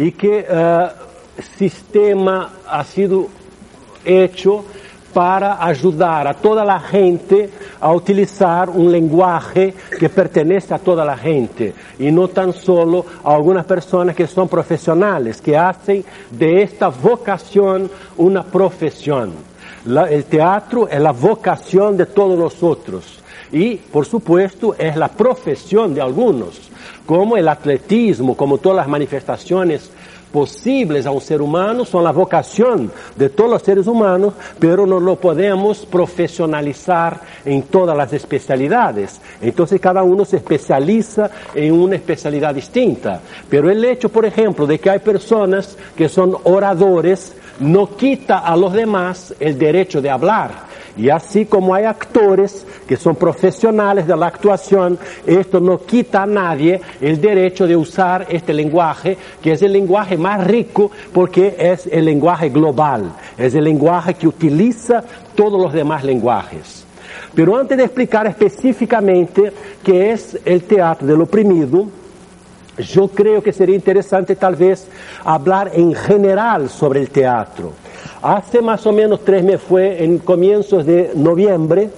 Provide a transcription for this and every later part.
y que uh, sistema ha sido hecho para ayudar a toda la gente a utilizar un lenguaje que pertenece a toda la gente y no tan solo a algunas personas que son profesionales, que hacen de esta vocación una profesión. El teatro es la vocación de todos nosotros y, por supuesto, es la profesión de algunos, como el atletismo, como todas las manifestaciones posibles a un ser humano son la vocación de todos los seres humanos, pero no lo podemos profesionalizar en todas las especialidades. Entonces cada uno se especializa en una especialidad distinta. Pero el hecho, por ejemplo, de que hay personas que son oradores, no quita a los demás el derecho de hablar. Y así como hay actores que son profesionales de la actuación, esto no quita a nadie el derecho de usar este lenguaje, que es el lenguaje más rico porque es el lenguaje global, es el lenguaje que utiliza todos los demás lenguajes. Pero antes de explicar específicamente qué es el teatro del oprimido, yo creo que sería interesante tal vez hablar en general sobre el teatro. Hace más o menos tres meses, fue en comienzos de noviembre,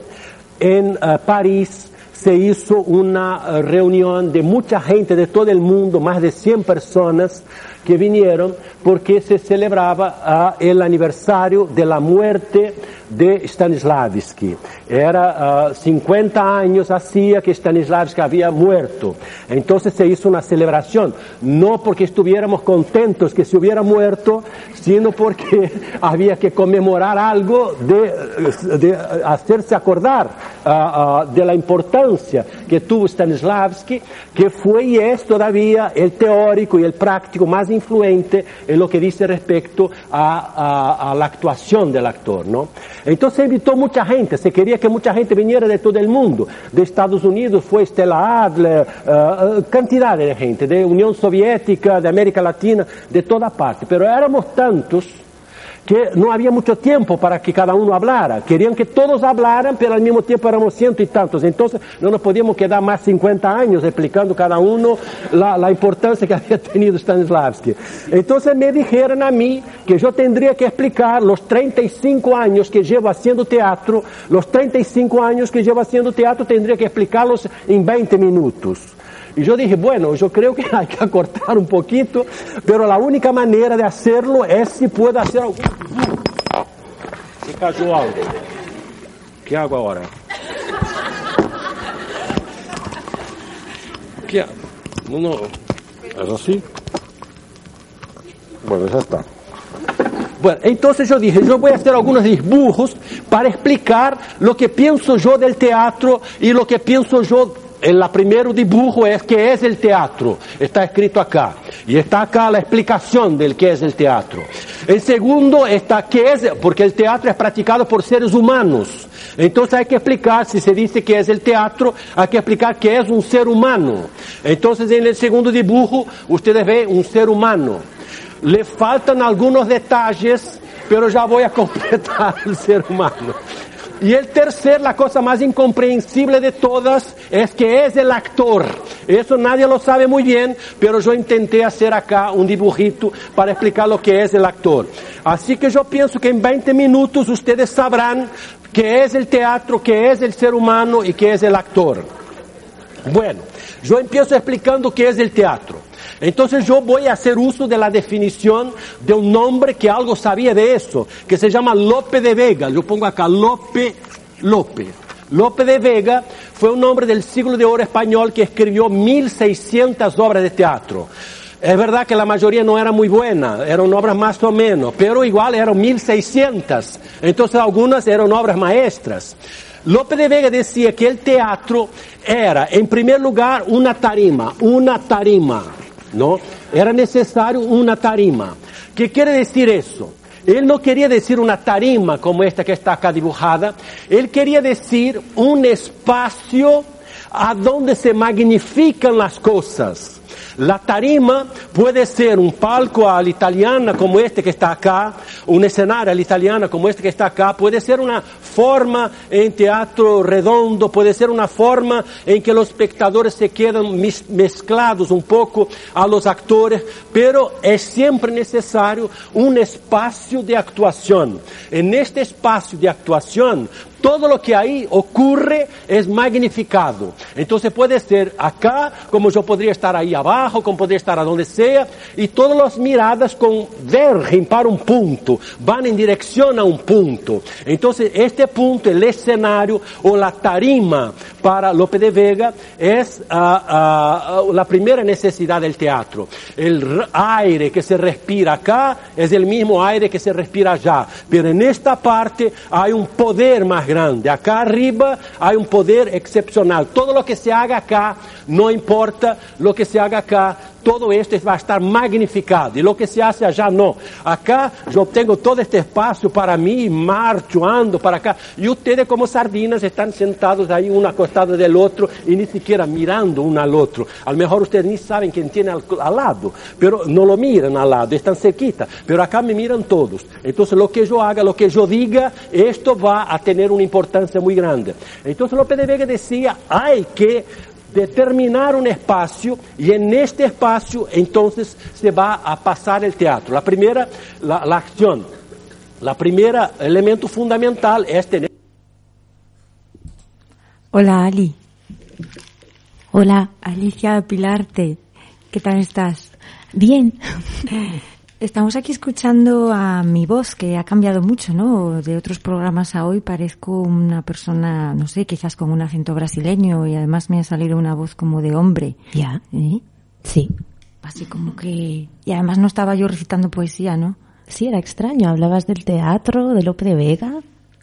en uh, París se hizo una uh, reunión de mucha gente de todo el mundo, más de 100 personas que vinieron porque se celebraba uh, el aniversario de la muerte de Stanislavski. Era uh, 50 años hacía que Stanislavski había muerto. Entonces se hizo una celebración, no porque estuviéramos contentos que se hubiera muerto, sino porque había que conmemorar algo de, de hacerse acordar uh, de la importancia que tuvo Stanislavski, que fue y es todavía el teórico y el práctico más influente en lo que dice respecto a, la actuación del actor, ¿no? Entonces invitó mucha gente, se quería que mucha gente viniera de todo el mundo. De Estados Unidos fue Stella Adler, uh, cantidad de gente, de Unión Soviética, de América Latina, de toda parte. Pero éramos tantos que no había mucho tiempo para que cada uno hablara. Querían que todos hablaran, pero al mismo tiempo éramos ciento y tantos. Entonces no nos podíamos quedar más 50 años explicando cada uno la, importancia que había tenido Stanislavski. Entonces me dijeron a mí que yo tendría que explicar los 35 años que llevo haciendo teatro, los 35 años que llevo haciendo teatro tendría que explicarlos en 20 minutos. Y yo dije, bueno, yo creo que hay que acortar un poquito, pero la única manera de hacerlo es si puedo hacer algo. Se cayó algo. ¿Qué hago ahora? ¿Qué hago? No, no. ¿Es así? Bueno, ya está. Bueno, entonces yo dije, yo voy a hacer algunos dibujos para explicar lo que pienso yo del teatro y lo que pienso yo el primer dibujo es qué es el teatro. Está escrito acá. Y está acá la explicación del qué es el teatro. El segundo está qué es, porque el teatro es practicado por seres humanos. Entonces hay que explicar, si se dice que es el teatro, hay que explicar qué es un ser humano. Entonces en el segundo dibujo ustedes ven un ser humano. Le faltan algunos detalles, pero ya voy a completar el ser humano. Y el tercer, la cosa más incomprensible de todas, es que es el actor. Eso nadie lo sabe muy bien, pero yo intenté hacer acá un dibujito para explicar lo que es el actor. Así que yo pienso que en 20 minutos ustedes sabrán qué es el teatro, qué es el ser humano y qué es el actor. Bueno, yo empiezo explicando qué es el teatro. Entonces yo voy a hacer uso de la definición de un nombre que algo sabía de eso, que se llama Lope de Vega. Yo pongo acá Lope, Lope. Lope de Vega fue un hombre del siglo de oro español que escribió 1600 obras de teatro. Es verdad que la mayoría no era muy buena, eran obras más o menos, pero igual eran 1600. Entonces algunas eran obras maestras. Lope de Vega decía que el teatro era, en primer lugar, una tarima, una tarima. ¿no? Era necesario una tarima. ¿Qué quiere decir eso? Él no quería decir una tarima como esta que está acá dibujada, él quería decir un espacio a donde se magnifican las cosas, La tarima puede ser un palco a la italiana como este que está acá, un escenario a la italiana como este que está acá, puede ser una forma en teatro redondo, puede ser una forma en que los espectadores se quedan mezclados un poco a los actores, pero es siempre necesario un espacio de actuación. En este espacio de actuación todo lo que ahí ocurre es magnificado. Entonces puede ser acá, como yo podría estar ahí abajo, como podría estar a donde sea, y todas las miradas convergen para un punto, van en dirección a un punto. Entonces este punto, el escenario o la tarima para Lope de Vega es uh, uh, la primera necesidad del teatro. El aire que se respira acá es el mismo aire que se respira allá, pero en esta parte hay un poder más grande. Acá arriba hay un poder excepcional. Todo lo que se haga acá, no importa lo que se haga acá, todo esto va a estar magnificado. Y lo que se hace allá no. Acá yo tengo todo este espacio para mí, marcho, ando para acá. Y ustedes como sardinas están sentados ahí uno acostado del otro y ni siquiera mirando uno al otro. A lo mejor ustedes ni saben quién tiene al, al lado, pero no lo miran al lado, están cerquita. Pero acá me miran todos. Entonces lo que yo haga, lo que yo diga, esto va a tener una importancia muy grande. Entonces López de Vega decía, hay que determinar un espacio y en este espacio entonces se va a pasar el teatro. La primera, la, la acción. La primera elemento fundamental es tener... Hola Ali. Hola Alicia Pilarte. ¿Qué tal estás? Bien. Estamos aquí escuchando a mi voz, que ha cambiado mucho, ¿no? De otros programas a hoy parezco una persona, no sé, quizás con un acento brasileño y además me ha salido una voz como de hombre. ¿Ya? ¿Eh? Sí. Así como que... Y además no estaba yo recitando poesía, ¿no? Sí, era extraño. Hablabas del teatro, de Lope de Vega.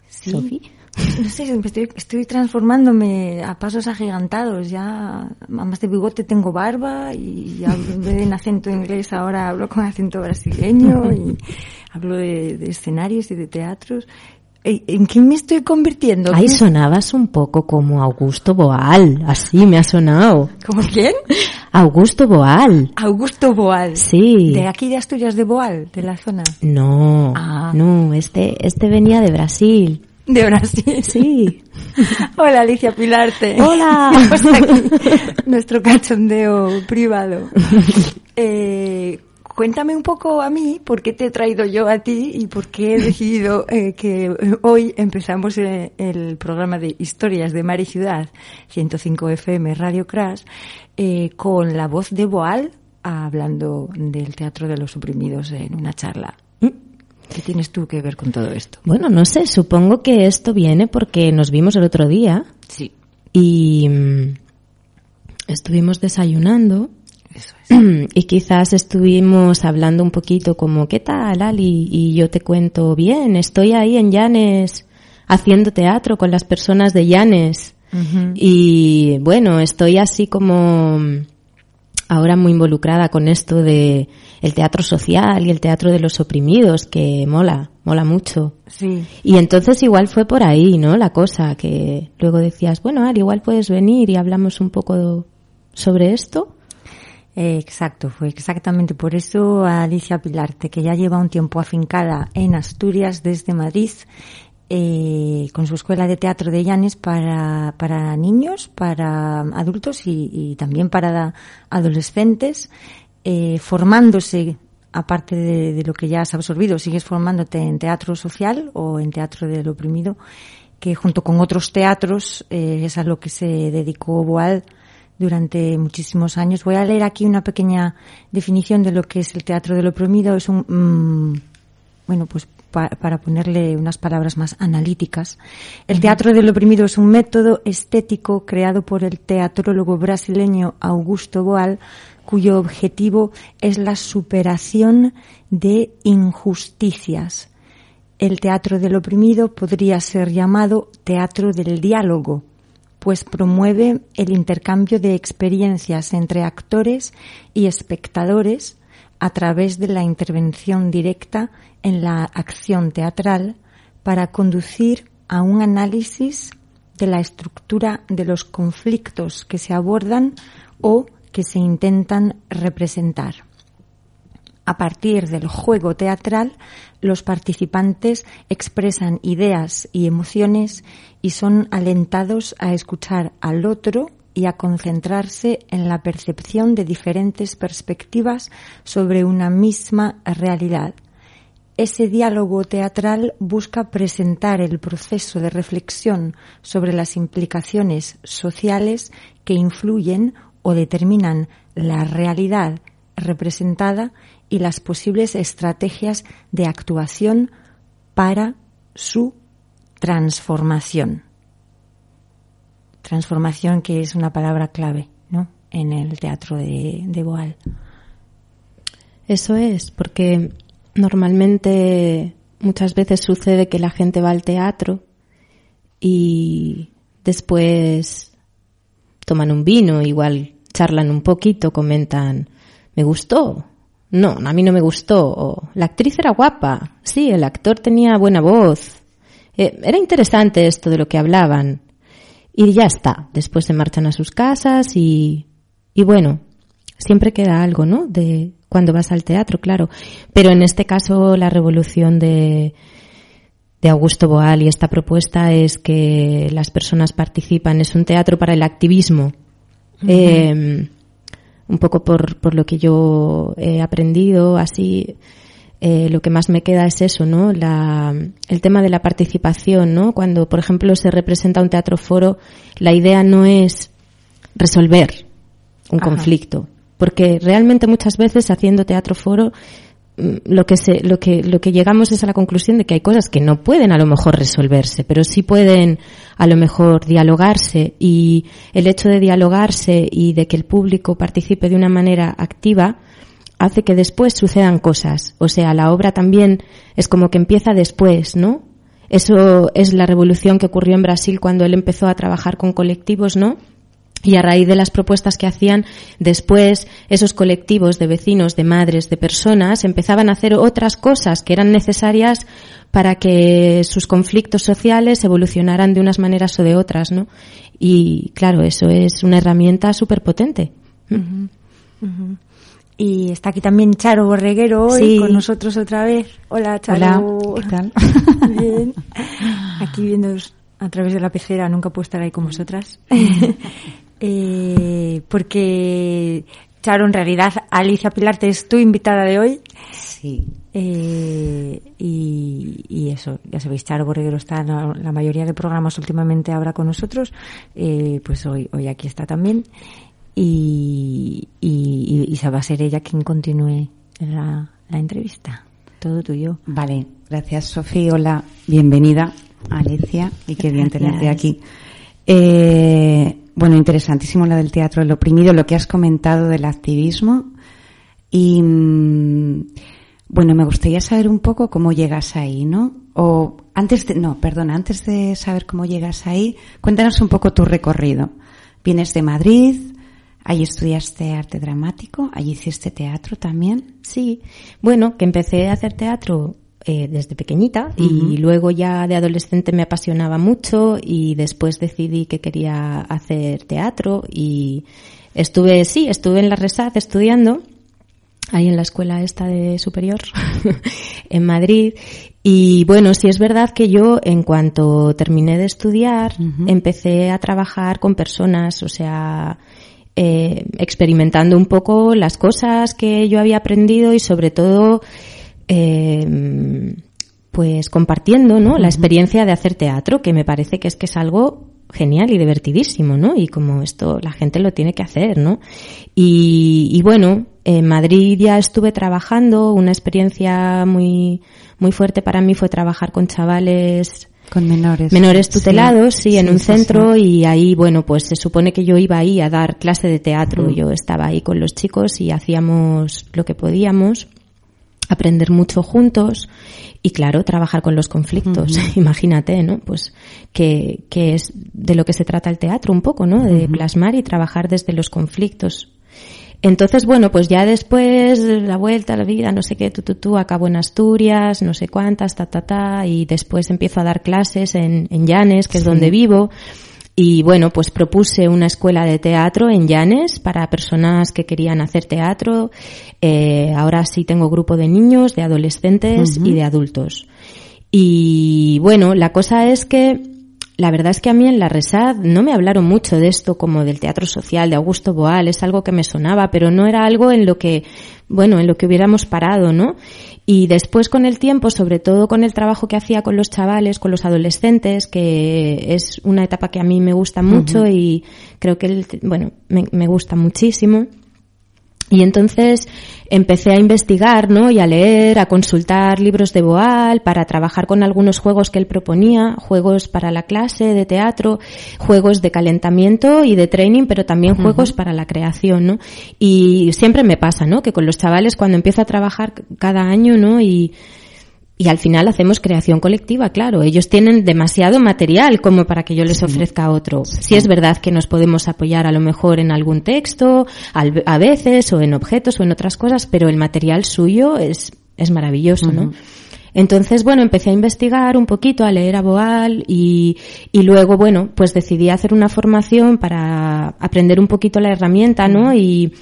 Sí. No sé, estoy, estoy transformándome a pasos agigantados. Ya, más de bigote tengo barba y ya en vez de en acento inglés ahora hablo con acento brasileño y hablo de, de escenarios y de teatros. ¿En qué me estoy convirtiendo? Ahí sonabas un poco como Augusto Boal, así me ha sonado. ¿Como quién? Augusto Boal. Augusto Boal. Sí. ¿De aquí de Asturias de Boal, de la zona? No, Ah. no, este, este venía de Brasil. De Brasil. Sí. Hola Alicia Pilarte. Hola. Aquí nuestro cachondeo privado. Eh, cuéntame un poco a mí por qué te he traído yo a ti y por qué he decidido eh, que hoy empezamos eh, el programa de Historias de Mar y Ciudad, 105 FM Radio Crash, eh, con la voz de Boal hablando del Teatro de los Oprimidos en una charla. ¿Qué tienes tú que ver con todo esto? Bueno, no sé, supongo que esto viene porque nos vimos el otro día Sí, y mm, estuvimos desayunando eso es. y quizás estuvimos hablando un poquito como, ¿qué tal, Ali? Y yo te cuento, bien, estoy ahí en Llanes haciendo teatro con las personas de Llanes. Y bueno, estoy así como mm, ahora muy involucrada con esto de el teatro social y el teatro de los oprimidos, que mola, mola mucho. Sí. Y entonces igual fue por ahí, ¿no? La cosa que luego decías, bueno, Ari, igual puedes venir y hablamos un poco sobre esto. Exacto, fue exactamente por eso a Alicia Pilarte, que ya lleva un tiempo afincada en Asturias desde Madrid, eh, con su escuela de teatro de Llanes para, para niños, para adultos y, y también para adolescentes, eh, formándose, aparte de, de lo que ya has absorbido, sigues formándote en teatro social o en teatro del oprimido, que junto con otros teatros eh, es a lo que se dedicó Boal durante muchísimos años. Voy a leer aquí una pequeña definición de lo que es el teatro del oprimido. Es un, mm, bueno, pues pa- para ponerle unas palabras más analíticas. El teatro del oprimido es un método estético creado por el teatrólogo brasileño Augusto Boal, cuyo objetivo es la superación de injusticias. El teatro del oprimido podría ser llamado teatro del diálogo, pues promueve el intercambio de experiencias entre actores y espectadores a través de la intervención directa en la acción teatral para conducir a un análisis de la estructura de los conflictos que se abordan o que se intentan representar. A partir del juego teatral, los participantes expresan ideas y emociones y son alentados a escuchar al otro y a concentrarse en la percepción de diferentes perspectivas sobre una misma realidad. Ese diálogo teatral busca presentar el proceso de reflexión sobre las implicaciones sociales que influyen o determinan la realidad representada y las posibles estrategias de actuación para su transformación. Transformación que es una palabra clave, ¿no? En el teatro de, de Boal. Eso es, porque normalmente muchas veces sucede que la gente va al teatro y después toman un vino, igual charlan un poquito, comentan, me gustó, no, a mí no me gustó, la actriz era guapa, sí, el actor tenía buena voz, eh, era interesante esto de lo que hablaban, y ya está, después se marchan a sus casas y, y bueno, siempre queda algo, ¿no? De cuando vas al teatro, claro, pero en este caso la revolución de, de Augusto Boal y esta propuesta es que las personas participan, es un teatro para el activismo. Un poco por, por lo que yo he aprendido, así, eh, lo que más me queda es eso, ¿no? La, el tema de la participación, ¿no? Cuando, por ejemplo, se representa un teatro foro, la idea no es resolver un conflicto, porque realmente muchas veces haciendo teatro foro Mm, lo que se, lo que, lo que llegamos es a la conclusión de que hay cosas que no pueden a lo mejor resolverse, pero sí pueden a lo mejor dialogarse y el hecho de dialogarse y de que el público participe de una manera activa hace que después sucedan cosas. O sea, la obra también es como que empieza después, ¿no? Eso es la revolución que ocurrió en Brasil cuando él empezó a trabajar con colectivos, ¿no? Y a raíz de las propuestas que hacían, después esos colectivos de vecinos, de madres, de personas, empezaban a hacer otras cosas que eran necesarias para que sus conflictos sociales evolucionaran de unas maneras o de otras, ¿no? Y claro, eso es una herramienta súper potente. Y está aquí también Charo Borreguero hoy con nosotros otra vez. Hola, Charo. Hola, ¿qué tal? Bien. Aquí viendo a través de la pecera, nunca puedo estar ahí con vosotras. Eh, porque, Charo, en realidad Alicia Pilarte es tu invitada de hoy. Sí. Eh, y, eso, ya sabéis, Charo Borreguero está en la, mayoría de programas últimamente ahora con nosotros, eh, pues hoy, hoy aquí está también. Y, y, y, va a ser ella quien continúe la, la entrevista. Todo tuyo. Vale, gracias Sofía. Hola, bienvenida Alicia y qué bien tenerte aquí. Eh, bueno, interesantísimo lo del teatro del oprimido, lo que has comentado del activismo. Y mm, bueno, me gustaría saber un poco cómo llegas ahí, ¿no? O antes de, no, perdona, antes de saber cómo llegas ahí, cuéntanos un poco tu recorrido. Vienes de Madrid, allí estudiaste arte dramático, allí hiciste teatro también. Sí, bueno, que empecé a hacer teatro eh, desde pequeñita y luego ya de adolescente me apasionaba mucho y después decidí que quería hacer teatro y estuve, sí, estuve en la Resad estudiando ahí en la escuela esta de superior en Madrid. Y bueno, sí es verdad que yo en cuanto terminé de estudiar empecé a trabajar con personas, o sea, eh, experimentando un poco las cosas que yo había aprendido y sobre todo eh, pues compartiendo, ¿no? La experiencia de hacer teatro, que me parece que es que es algo genial y divertidísimo, ¿no? Y como esto la gente lo tiene que hacer, ¿no? Y, bueno, en Madrid ya estuve trabajando, una experiencia muy, muy fuerte para mí fue trabajar con chavales con menores. Menores tutelados, sí, en un centro y ahí, bueno, pues se supone que yo iba ahí a dar clase de teatro. Mm. Yo estaba ahí con los chicos y hacíamos lo que podíamos aprender mucho juntos y claro, trabajar con los conflictos. Imagínate, ¿no? Pues que, que, es de lo que se trata el teatro un poco, ¿no? De plasmar y trabajar desde los conflictos. Entonces, bueno, pues ya después, la vuelta, la vida, no sé qué, tú, tú, tú, acabo en Asturias, no sé cuántas, ta, ta, ta, y después empiezo a dar clases en, en Llanes, que es donde vivo. y bueno, pues propuse una escuela de teatro en Llanes para personas que querían hacer teatro. Eh, ahora sí tengo grupo de niños, de adolescentes y de adultos. Y bueno, la cosa es que la verdad es que a mí en la Resad no me hablaron mucho de esto como del teatro social de Augusto Boal, es algo que me sonaba, pero no era algo en lo que, bueno, en lo que hubiéramos parado, ¿no? Y después con el tiempo, sobre todo con el trabajo que hacía con los chavales, con los adolescentes, que es una etapa que a mí me gusta mucho y creo que, bueno, me, me gusta muchísimo. Y entonces empecé a investigar, ¿no? Y a leer, a consultar libros de Boal para trabajar con algunos juegos que él proponía, juegos para la clase de teatro, juegos de calentamiento y de training, pero también juegos para la creación, ¿no? Y siempre me pasa, ¿no? Que con los chavales cuando empiezo a trabajar cada año, ¿no? Y y al final hacemos creación colectiva, claro. Ellos tienen demasiado material como para que yo les ofrezca otro. Si es verdad que nos podemos apoyar a lo mejor en algún texto, a veces, o en objetos o en otras cosas, pero el material suyo es, es maravilloso, ¿no? Entonces, bueno, empecé a investigar un poquito, a leer a Boal y, y luego, bueno, pues decidí hacer una formación para aprender un poquito la herramienta, ¿no? Y,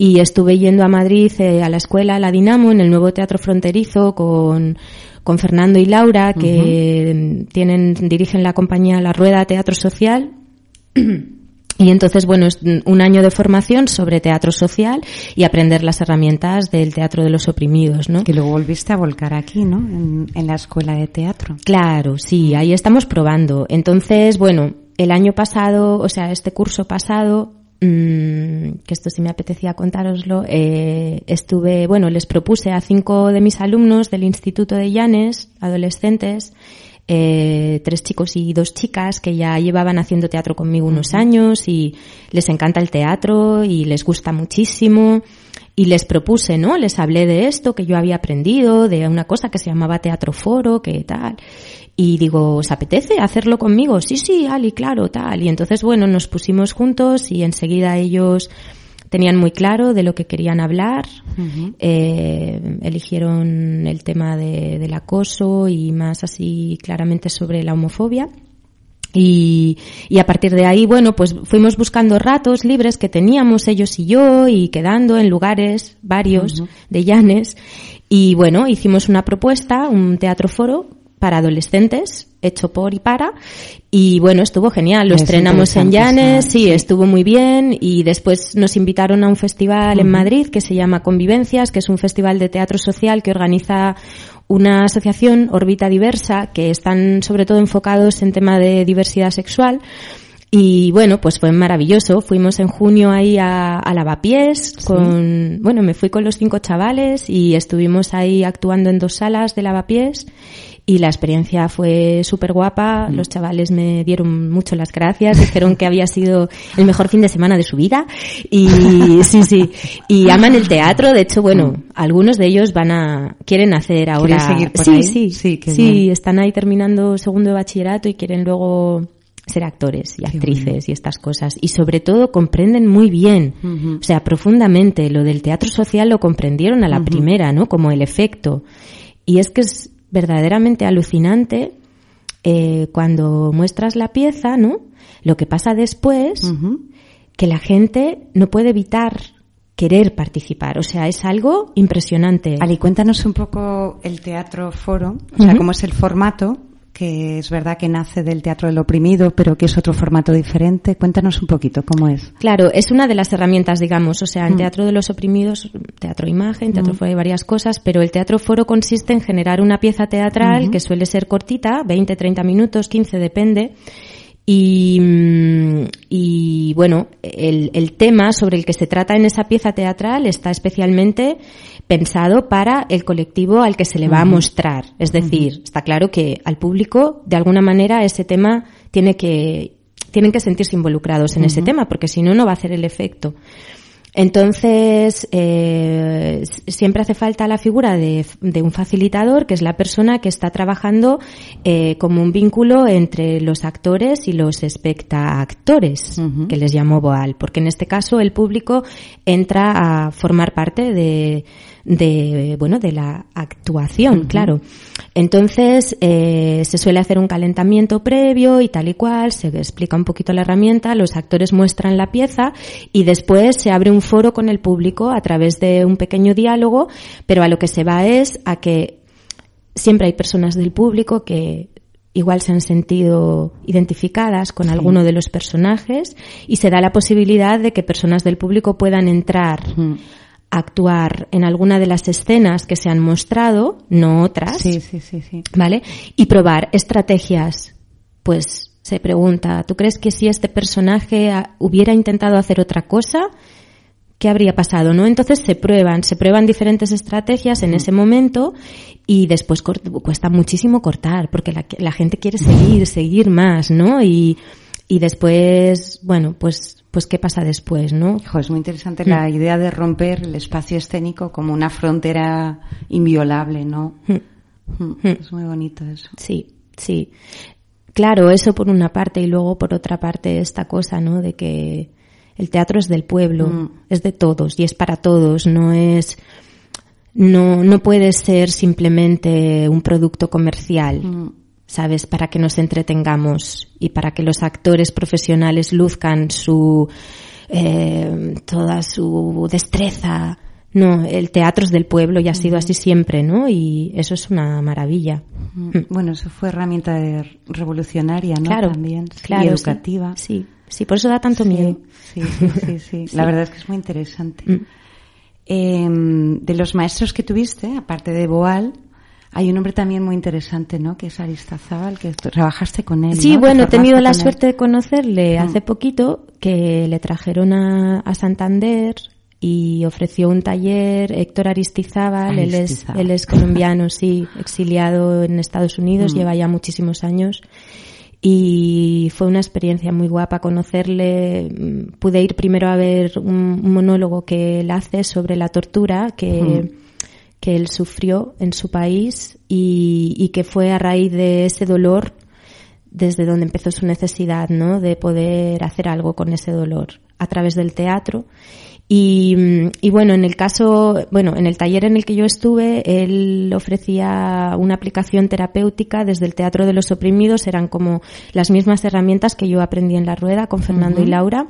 y estuve yendo a Madrid eh, a la escuela La Dinamo en el nuevo teatro fronterizo con, con Fernando y Laura que tienen dirigen la compañía La Rueda Teatro Social. Y entonces bueno es un año de formación sobre teatro social y aprender las herramientas del teatro de los oprimidos no que luego volviste a volcar aquí no en, en la escuela de teatro. Claro sí ahí estamos probando. Entonces bueno el año pasado o sea este curso pasado que esto sí me apetecía contároslo, eh, estuve, bueno, les propuse a cinco de mis alumnos del Instituto de Llanes, adolescentes, eh, tres chicos y dos chicas que ya llevaban haciendo teatro conmigo unos años y les encanta el teatro y les gusta muchísimo y les propuse, ¿no? Les hablé de esto que yo había aprendido, de una cosa que se llamaba teatro foro, que tal. Y digo, ¿os apetece hacerlo conmigo? Sí, sí, Ali, claro, tal. Y entonces, bueno, nos pusimos juntos y enseguida ellos tenían muy claro de lo que querían hablar, eh, eligieron el tema de, del acoso y más así claramente sobre la homofobia. Y, y, a partir de ahí, bueno, pues fuimos buscando ratos libres que teníamos ellos y yo y quedando en lugares varios de Llanes. Y bueno, hicimos una propuesta, un teatro foro para adolescentes, hecho por y para, y bueno, estuvo genial, lo estrenamos en Llanes, sí, estuvo muy bien, y después nos invitaron a un festival en Madrid que se llama Convivencias, que es un festival de teatro social que organiza una asociación, Orbita Diversa, que están sobre todo enfocados en tema de diversidad sexual, y bueno, pues fue maravilloso. Fuimos en junio ahí a, a Lavapiés con, bueno, me fui con los cinco chavales y estuvimos ahí actuando en dos salas de Lavapiés y la experiencia fue súper guapa. Mm. Los chavales me dieron mucho las gracias, dijeron que había sido el mejor fin de semana de su vida y sí, sí, y aman el teatro. De hecho, bueno, mm. algunos de ellos van a quieren hacer ahora. Seguir por sí, ahí? sí, sí, sí, están ahí terminando segundo de bachillerato y quieren luego ser actores y actrices y estas cosas. Y sobre todo comprenden muy bien, o sea, profundamente, lo del teatro social lo comprendieron a la primera, ¿no? Como el efecto. Y es que es verdaderamente alucinante eh, cuando muestras la pieza, ¿no? Lo que pasa después, que la gente no puede evitar querer participar. O sea, es algo impresionante. Ali, cuéntanos un poco el teatro foro, o sea, cómo es el formato que es verdad que nace del teatro del oprimido, pero que es otro formato diferente. Cuéntanos un poquito cómo es. Claro, es una de las herramientas, digamos. O sea, en mm. teatro de los oprimidos, teatro imagen, teatro mm. foro hay varias cosas, pero el teatro foro consiste en generar una pieza teatral que suele ser cortita, 20, 30 minutos, 15, depende. Y, mm, y bueno, el, el tema sobre el que se trata en esa pieza teatral está especialmente pensado para el colectivo al que se le va a mostrar. Es decir, está claro que al público, de alguna manera, ese tema tiene que, tienen que sentirse involucrados en ese tema, porque si no, no va a hacer el efecto. Entonces, eh, siempre hace falta la figura de, un facilitador, que es la persona que está trabajando eh, como un vínculo entre los actores y los espectactores, que les llamo Boal, porque en este caso el público entra a formar parte de, de bueno de la actuación claro. Entonces eh, se suele hacer un calentamiento previo y tal y cual se explica un poquito la herramienta los actores muestran la pieza y después se abre un foro con el público a través de un pequeño diálogo pero a lo que se va es a que siempre hay personas del público que igual se han sentido identificadas con alguno de los personajes y se da la posibilidad de que personas del público puedan entrar actuar en alguna de las escenas que se han mostrado, no otras. Sí, sí, sí, sí. ¿Vale? Y probar estrategias. Pues se pregunta, ¿tú crees que si este personaje hubiera intentado hacer otra cosa, qué habría pasado, ¿no? Entonces se prueban, se prueban diferentes estrategias en mm. ese momento y después cuesta muchísimo cortar porque la, la gente quiere seguir, seguir más, ¿no? Y, y después, bueno, pues, pues qué pasa después, ¿no? es muy interesante la mm. idea de romper el espacio escénico como una frontera inviolable, ¿no? Mm. Mm. Es muy bonito eso. Sí, sí. Claro, eso por una parte y luego por otra parte esta cosa, ¿no? De que el teatro es del pueblo, es de todos y es para todos, no es no no puede ser simplemente un producto comercial. ¿Sabes? Para que nos entretengamos y para que los actores profesionales luzcan su, eh, toda su destreza. No, el teatro es del pueblo y ha sido así siempre, ¿no? Y eso es una maravilla. Mm. Bueno, eso fue herramienta revolucionaria, ¿no? Claro, También, claro, y educativa. Sí, sí, por eso da tanto miedo. Sí, sí, sí, La verdad es que es muy interesante. Mm. Em, de los maestros que tuviste, aparte de Boal, hay un hombre también muy interesante, ¿no? Que es Aristazábal, que trabajaste con él. Sí, bueno, he tenido la suerte de conocerle mm. hace poquito, que le trajeron a, Santander y ofreció un taller Héctor Aristizábal, él es, él es colombiano, sí, exiliado en Estados Unidos, mm. lleva ya muchísimos años. Y fue una experiencia muy guapa conocerle. Pude ir primero a ver un, monólogo que él hace sobre la tortura, que, que él sufrió en su país y, que fue a raíz de ese dolor desde donde empezó su necesidad, ¿no? De poder hacer algo con ese dolor a través del teatro. Y, y, bueno, en el caso, bueno, en el taller en el que yo estuve, él ofrecía una aplicación terapéutica desde el Teatro de los Oprimidos, eran como las mismas herramientas que yo aprendí en la rueda con Fernando y Laura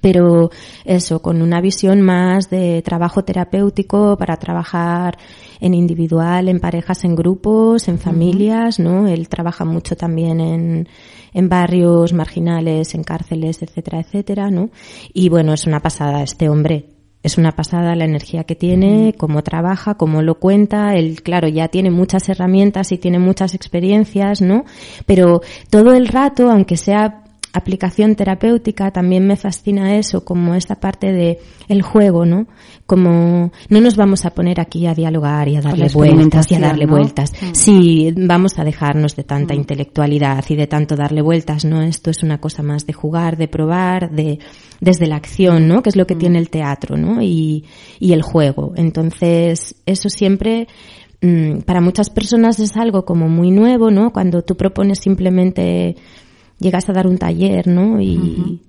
pero eso, con una visión más de trabajo terapéutico para trabajar en individual, en parejas, en grupos, en familias, ¿no? Él trabaja mucho también en, en barrios marginales, en cárceles, etcétera, etcétera, ¿no? Y bueno, es una pasada este hombre. Es una pasada la energía que tiene, cómo trabaja, cómo lo cuenta. Él, claro, ya tiene muchas herramientas y tiene muchas experiencias, ¿no? Pero todo el rato, aunque sea aplicación terapéutica también me fascina eso, como esta parte de el juego, ¿no? Como no nos vamos a poner aquí a dialogar y a darle vueltas y a darle vueltas. Mm. Sí, vamos a dejarnos de tanta mm. intelectualidad y de tanto darle vueltas, ¿no? Esto es una cosa más de jugar, de probar, de desde la acción, ¿no? Que es lo que mm. tiene el teatro, ¿no? Y, y el juego. Entonces, eso siempre para muchas personas es algo como muy nuevo, ¿no? Cuando tú propones simplemente llegas a dar un taller, ¿no? Y,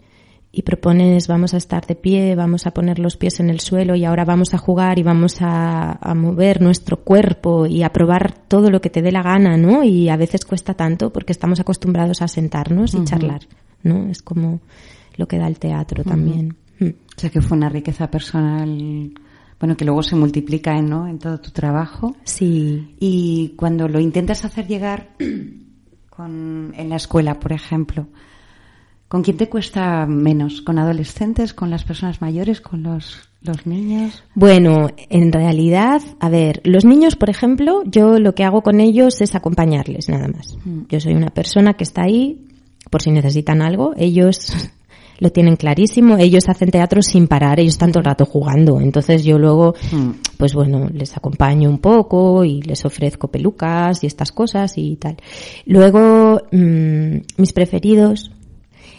y propones, vamos a estar de pie, vamos a poner los pies en el suelo y ahora vamos a jugar y vamos a, mover nuestro cuerpo y a probar todo lo que te dé la gana, ¿no? Y a veces cuesta tanto porque estamos acostumbrados a sentarnos y charlar, ¿no? Es como lo que da el teatro también. Mm. O sea que fue una riqueza personal bueno, que luego se multiplica ¿no? en todo tu trabajo. Sí. Y cuando lo intentas hacer llegar con, en la escuela, por ejemplo. ¿Con quién te cuesta menos? ¿Con adolescentes? ¿Con las personas mayores? ¿Con los, los niños? Bueno, en realidad, a ver, los niños, por ejemplo, yo lo que hago con ellos es acompañarles, nada más. Mm. Yo soy una persona que está ahí por si necesitan algo. Ellos lo tienen clarísimo. Ellos hacen teatro sin parar, ellos están todo el rato jugando. Entonces yo luego, hmm. pues bueno, les acompaño un poco y les ofrezco pelucas y estas cosas y tal. Luego, mm, mis preferidos,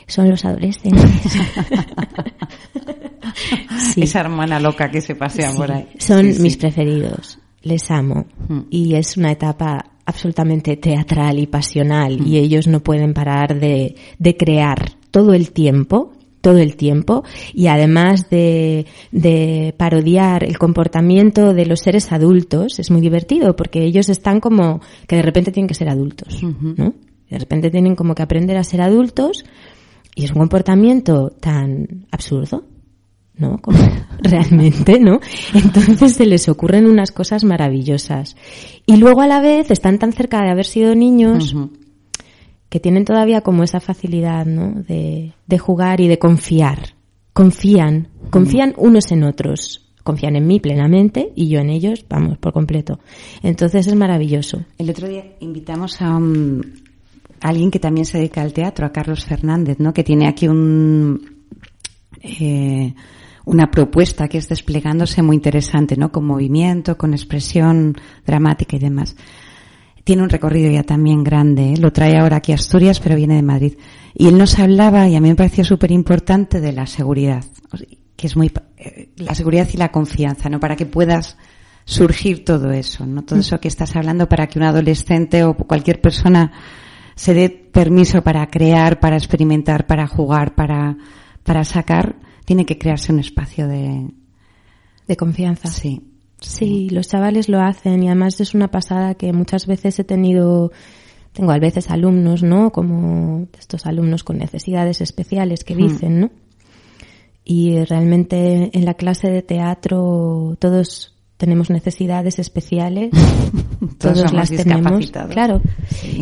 Son los adolescentes. Esa hermana loca que se pasea por ahí. Son mis preferidos. Les amo. Mm. Y es una etapa absolutamente teatral y pasional y mm. ellos no pueden parar de, de crear todo el tiempo todo el tiempo y además de, de, parodiar el comportamiento de los seres adultos, es muy divertido porque ellos están como que de repente tienen que ser adultos, ¿no? De repente tienen como que aprender a ser adultos y es un comportamiento tan absurdo, ¿no? Como realmente, ¿no? Entonces se les ocurren unas cosas maravillosas. Y luego a la vez están tan cerca de haber sido niños que tienen todavía como esa facilidad, ¿no? De, de jugar y de confiar. Confían, confían unos en otros. Confían en mí plenamente y yo en ellos, vamos, por completo. Entonces es maravilloso. El otro día invitamos a, alguien que también se dedica al teatro, a Carlos Fernández, ¿no? Que tiene aquí un, eh, una propuesta que es desplegándose muy interesante, ¿no? Con movimiento, con expresión dramática y demás tiene un recorrido ya también grande, ¿eh? lo trae ahora aquí a Asturias, pero viene de Madrid. Y él nos hablaba, y a mí me pareció súper importante, de la seguridad, que es muy, eh, la seguridad y la confianza, ¿no? Para que puedas surgir todo eso, ¿no? Todo eso que estás hablando para que un adolescente o cualquier persona se dé permiso para crear, para experimentar, para jugar, para, para sacar, tiene que crearse un espacio de, de confianza. Sí. Sí, los chavales lo hacen y además es una pasada que muchas veces he tenido, tengo a veces alumnos, ¿no? Como estos alumnos con necesidades especiales que hmm. dicen, ¿no? Y realmente en la clase de teatro todos tenemos necesidades especiales, todos, las tenemos, claro,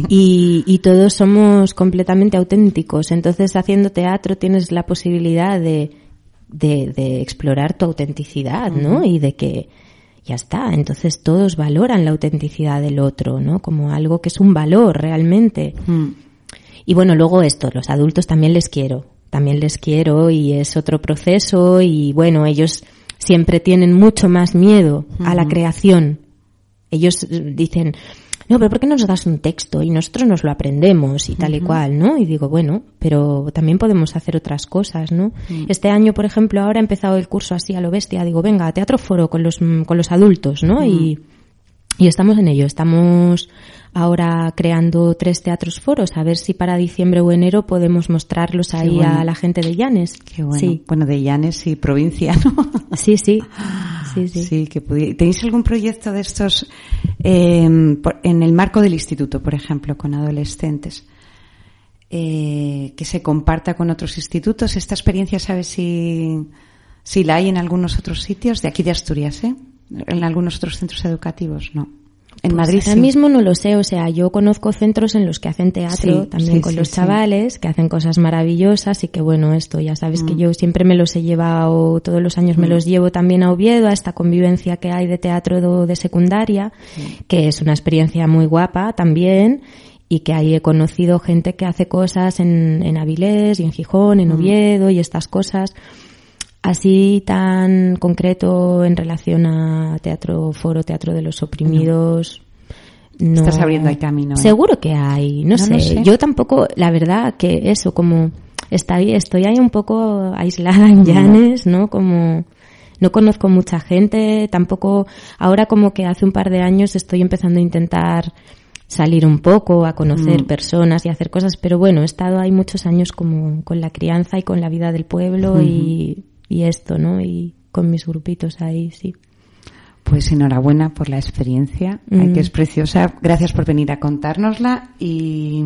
y, y todos somos completamente auténticos. Entonces haciendo teatro tienes la posibilidad de, de, de explorar tu autenticidad, ¿no? Y de que ya está. Entonces todos valoran la autenticidad del otro, ¿no? Como algo que es un valor realmente. Hmm. Y bueno, luego esto, los adultos también les quiero, también les quiero y es otro proceso y bueno, ellos siempre tienen mucho más miedo a la hmm. creación. Ellos dicen, no, pero ¿por qué no nos das un texto y nosotros nos lo aprendemos y tal y cual, ¿no? Y digo, bueno, pero también podemos hacer otras cosas, ¿no? Mm. Este año, por ejemplo, ahora he empezado el curso así a lo bestia, digo, venga, teatro foro con los, con los adultos, ¿no? Y, y estamos en ello, estamos ahora creando tres teatros foros, a ver si para diciembre o enero podemos mostrarlos ahí a la gente de Llanes. Qué bueno. Sí. Bueno, de Llanes y provincia, ¿no? Sí, sí. Sí, sí. que ¿Tenéis algún proyecto de estos eh, en el marco del instituto, por ejemplo, con adolescentes? Eh, que se comparta con otros institutos. Esta experiencia, ¿sabes si, si la hay en algunos otros sitios? De aquí de Asturias, ¿eh? En algunos otros centros educativos, no. En pues Madrid ahora mismo no lo sé, o sea, yo conozco centros en los que hacen teatro también con los chavales, que hacen cosas maravillosas y que bueno, esto ya sabes que mm. yo siempre me los he llevado, todos los años me mm. los llevo también a Oviedo, a esta convivencia que hay de teatro de, secundaria, que es una experiencia muy guapa también y que ahí he conocido gente que hace cosas en, en Avilés y en Gijón, en mm. Oviedo y estas cosas así tan concreto en relación a teatro foro, teatro de los oprimidos. No. Estás abriendo el camino. ¿eh? Seguro que hay, no, sé. Yo tampoco, la verdad que eso, como estoy, estoy ahí un poco aislada en Llanes, ¿no? Como no conozco mucha gente, tampoco, ahora como que hace un par de años estoy empezando a intentar salir un poco, a conocer mm. personas y hacer cosas, pero bueno, he estado ahí muchos años como con la crianza y con la vida del pueblo y y esto, ¿no? Y con mis grupitos ahí, sí. Pues enhorabuena por la experiencia, que es preciosa. Gracias por venir a contárnosla y,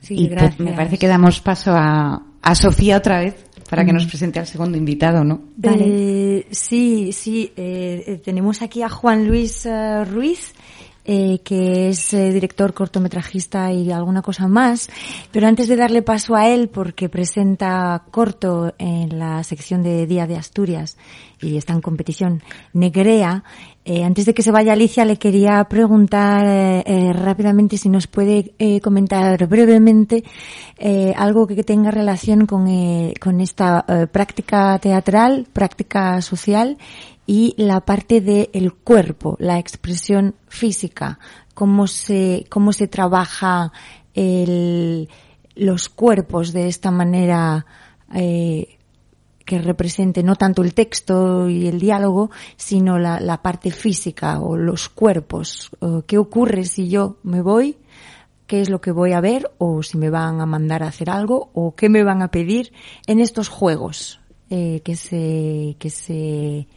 sí, pues me parece que damos paso a, a Sofía otra vez para que nos presente al segundo invitado, ¿no? Eh, sí, sí. Eh, eh, tenemos aquí a Juan Luis Ruiz eh, que es eh, director cortometrajista y alguna cosa más. Pero antes de darle paso a él, porque presenta corto en la sección de Día de Asturias y está en competición Negrea, eh, antes de que se vaya Alicia, le quería preguntar rápidamente si nos puede comentar brevemente algo que tenga relación con, con esta práctica teatral, práctica social y la parte del cuerpo, la expresión física, cómo se, cómo se trabaja el, los cuerpos de esta manera eh, que represente no tanto el texto y el diálogo, sino la, la parte física o los cuerpos. ¿Qué ocurre si yo me voy? ¿Qué es lo que voy a ver? ¿O si me van a mandar a hacer algo? ¿O qué me van a pedir en estos juegos eh, que se, que se,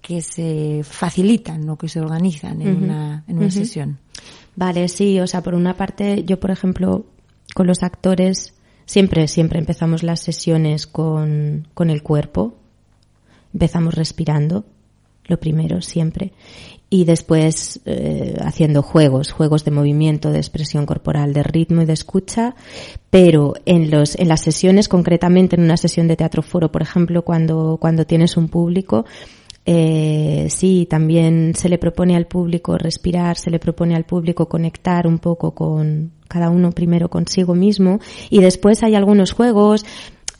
que se facilitan o que se organizan en una, en una sesión? Vale, sí, o sea, por una parte, yo por ejemplo, con los actores, Siempre, siempre empezamos las sesiones con, con el cuerpo. Empezamos respirando, lo primero, siempre. Y después eh, haciendo juegos, juegos de movimiento, de expresión corporal, de ritmo y de escucha. Pero en los, en las sesiones, concretamente en una sesión de teatro foro, por ejemplo, cuando, cuando tienes un público, eh, sí, también se le propone al público respirar, se le propone al público conectar un poco con cada uno primero consigo mismo y después hay algunos juegos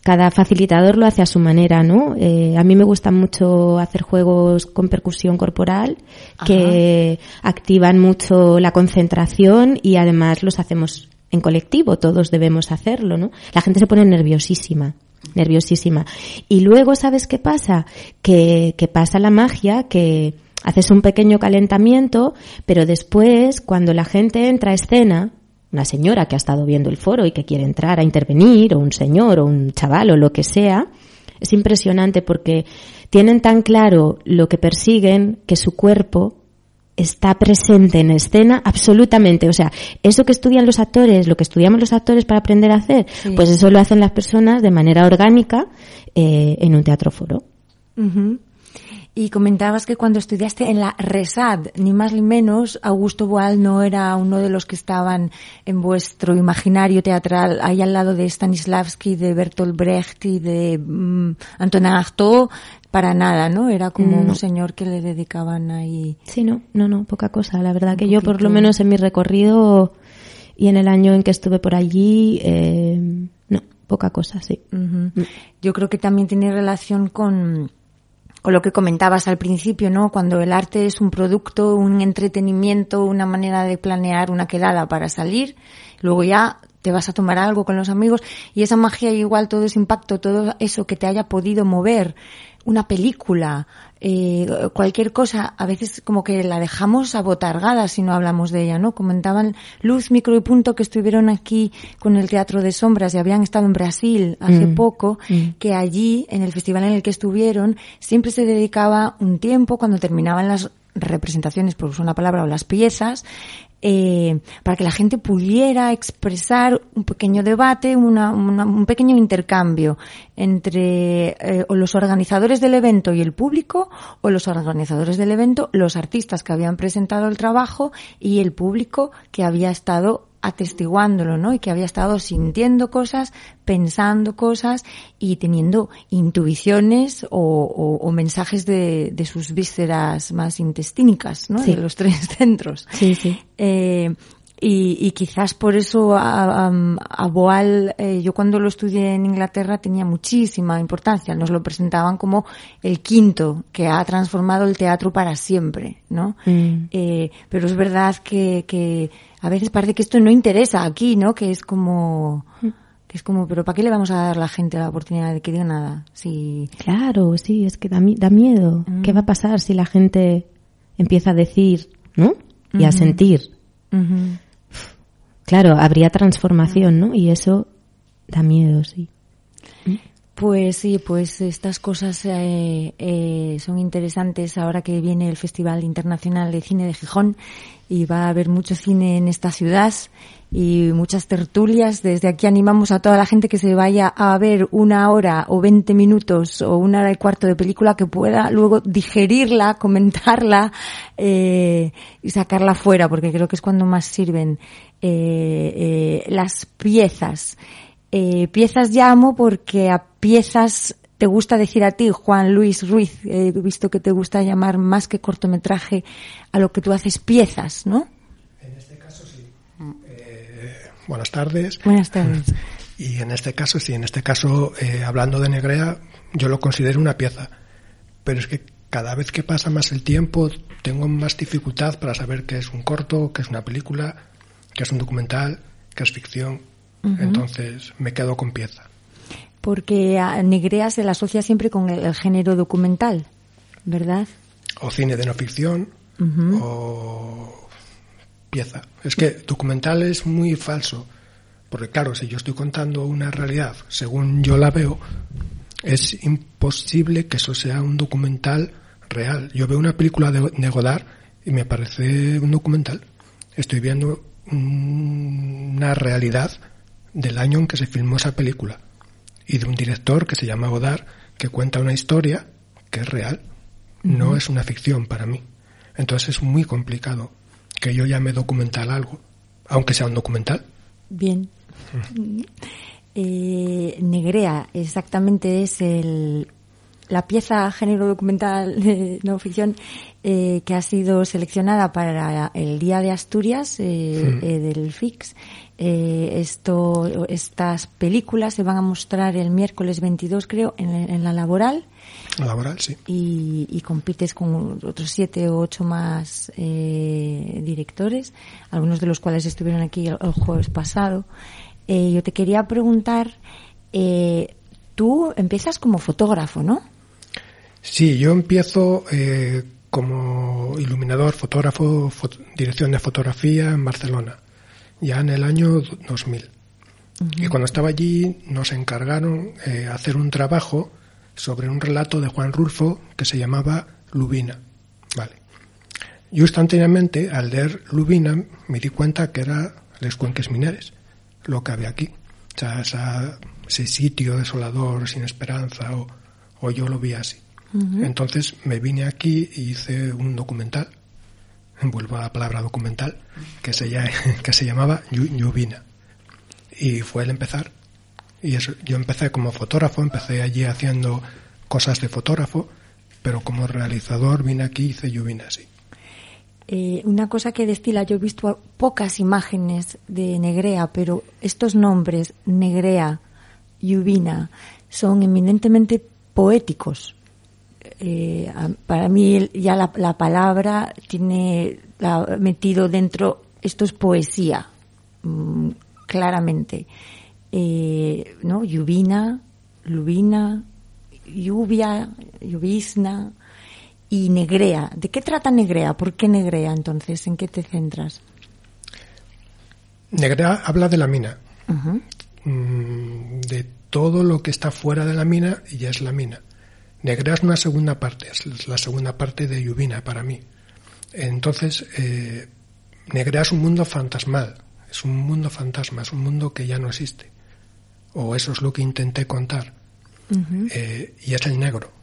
cada facilitador lo hace a su manera, ¿no? Eh, a mí me gusta mucho hacer juegos con percusión corporal que activan mucho la concentración y además los hacemos en colectivo, todos debemos hacerlo, ¿no? La gente se pone nerviosísima nerviosísima. Y luego, ¿sabes qué pasa? Que, que pasa la magia, que haces un pequeño calentamiento, pero después, cuando la gente entra a escena, una señora que ha estado viendo el foro y que quiere entrar a intervenir, o un señor, o un chaval, o lo que sea, es impresionante porque tienen tan claro lo que persiguen que su cuerpo está presente en escena absolutamente. O sea, eso que estudian los actores, lo que estudiamos los actores para aprender a hacer, pues eso lo hacen las personas de manera orgánica eh, en un teatro foro. Y comentabas que cuando estudiaste en la RESAD, ni más ni menos, Augusto Boal no era uno de los que estaban en vuestro imaginario teatral, ahí al lado de Stanislavski, de Bertolt Brecht y de mm, Antonin Artaud, para nada, ¿no? Era como un señor que le dedicaban ahí. Sí, no, no, no, poca cosa. La verdad que yo, por lo menos en mi recorrido y en el año en que estuve por allí, eh, no, poca cosa, sí. Mm. Yo creo que también tiene relación con, con lo que comentabas al principio, ¿no? Cuando el arte es un producto, un entretenimiento, una manera de planear una quedada para salir, luego ya te vas a tomar algo con los amigos y esa magia igual todo ese impacto, todo eso que te haya podido mover una película, eh, cualquier cosa, a veces como que la dejamos abotargada si no hablamos de ella, ¿no? Comentaban Luz, Micro y Punto que estuvieron aquí con el Teatro de Sombras y habían estado en Brasil hace mm. poco, mm. que allí, en el festival en el que estuvieron, siempre se dedicaba un tiempo cuando terminaban las representaciones, por usar una palabra, o las piezas, eh, para que la gente pudiera expresar un pequeño debate, un pequeño intercambio entre eh, o los organizadores del evento y el público, o los organizadores del evento, los artistas que habían presentado el trabajo y el público que había estado atestiguándolo, ¿no? Y que había estado sintiendo cosas, pensando cosas y teniendo intuiciones o, mensajes de, sus vísceras más intestínicas, ¿no? De los tres centros. Sí, sí. Eh, y, quizás por eso a, Boal, eh, yo cuando lo estudié en Inglaterra tenía muchísima importancia. Nos lo presentaban como el quinto que ha transformado el teatro para siempre, ¿no? Mm. Eh, pero es verdad que, que a veces parece que esto no interesa aquí, ¿no? Que es como, que es como, pero ¿para qué le vamos a dar a la gente la oportunidad de que diga nada? Si... Claro, sí, es que da, da miedo. Mm. ¿Qué va a pasar si la gente empieza a decir, ¿no? Y a sentir. Claro, habría transformación, ¿no? Y eso da miedo, sí. Pues sí, pues estas cosas eh, eh, son interesantes ahora que viene el Festival Internacional de Cine de Gijón y va a haber mucho cine en esta ciudad y muchas tertulias. Desde aquí animamos a toda la gente que se vaya a ver una hora o veinte minutos o una hora y cuarto de película que pueda luego digerirla, comentarla eh, y sacarla fuera porque creo que es cuando más sirven las piezas. Eh, piezas llamo porque a piezas te gusta decir a ti, Juan Luis Ruiz, he visto que te gusta llamar más que cortometraje a lo que tú haces piezas, ¿no? En este caso sí. Eh, buenas tardes. Buenas tardes. Y en este caso sí, en este caso, eh, hablando de Negrea, yo lo considero una pieza. Pero es que cada vez que pasa más el tiempo, tengo más dificultad para saber qué es un corto, qué es una película, qué es un documental, qué es ficción Entonces me quedo con pieza. Porque a Negrea se la asocia siempre con el, género documental, ¿verdad? O cine de no ficción, o pieza. Es que documental es muy falso. Porque claro, si yo estoy contando una realidad según yo la veo, es imposible que eso sea un documental real. Yo veo una película de, Godard y me parece un documental. Estoy viendo una realidad del año en que se filmó esa película y de un director que se llama Godard que cuenta una historia que es real. No es una ficción para mí. Entonces es muy complicado que yo llame documental algo, aunque sea un documental. Bien. Eh, Negrea exactamente es el, la pieza género documental de no ficción eh, que ha sido seleccionada para el Día de Asturias eh, del FIX. esto, estas películas se van a mostrar el miércoles 22, creo, en, la laboral. La laboral, sí. Y, compites con otros siete o ocho más directores, algunos de los cuales estuvieron aquí el jueves pasado. Eh, yo te quería preguntar, eh, tú empiezas como fotógrafo, ¿no? Sí, yo empiezo eh, como iluminador, fotógrafo, dirección de fotografía en Barcelona, ya en el año 2000. Y cuando estaba allí nos encargaron hacer un trabajo sobre un relato de Juan Rulfo que se llamaba Lubina. Vale. Yo instantáneamente, al leer Lubina, me di cuenta que era Les Cuenques Mineres lo que había aquí. O sea, ese sitio desolador, sin esperanza, o, yo lo vi así. Entonces me vine aquí y hice un documental, vuelvo a la palabra documental, que se, que se llamaba Lluvina. Y fue el empezar. Y eso, yo empecé como fotógrafo, empecé allí haciendo cosas de fotógrafo, pero como realizador vine aquí y hice Lluvina así. Eh, una cosa que destila, yo he visto pocas imágenes de Negrea, pero estos nombres, Negrea, Lluvina, son eminentemente poéticos. Eh, para mí ya la, palabra tiene metido dentro, esto es poesía, mm, claramente. Eh, ¿no? Lluvina, Lubina, lluvia, lluvisna, y Negrea. ¿De qué trata Negrea? ¿Por qué Negrea entonces? ¿En qué te centras? Negrea habla de la mina. Mm, de todo lo que está fuera de la mina y ya es la mina. Negrea es una segunda parte, es la segunda parte de Yubina para mí. Entonces, eh, es un mundo fantasmal, es un mundo fantasma, es un mundo que ya no existe. O eso es lo que intenté contar. Eh, y es el negro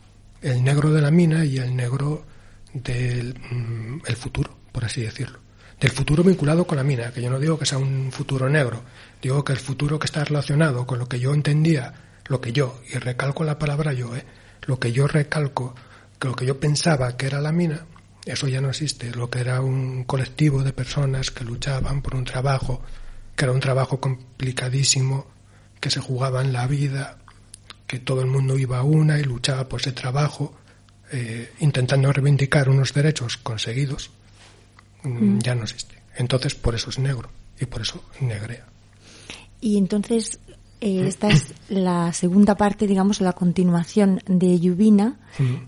el negro de la mina y el negro del mm, el futuro, por así decirlo. Del futuro vinculado con la mina, que yo no digo que sea un futuro negro, digo que el futuro que está relacionado con lo que yo entendía, lo que yo, y recalco la palabra yo, ¿eh? Lo que yo recalco, que lo que yo pensaba que era la mina, eso ya no existe, lo que era un colectivo de personas que luchaban por un trabajo, que era un trabajo complicadísimo, que se jugaban la vida, que todo el mundo iba a una y luchaba por ese trabajo, eh, intentando reivindicar unos derechos conseguidos, mm, ya no existe. Entonces, por eso es negro y por eso negrea. Y entonces, eh, esta es la segunda parte, digamos, la continuación de Yubina.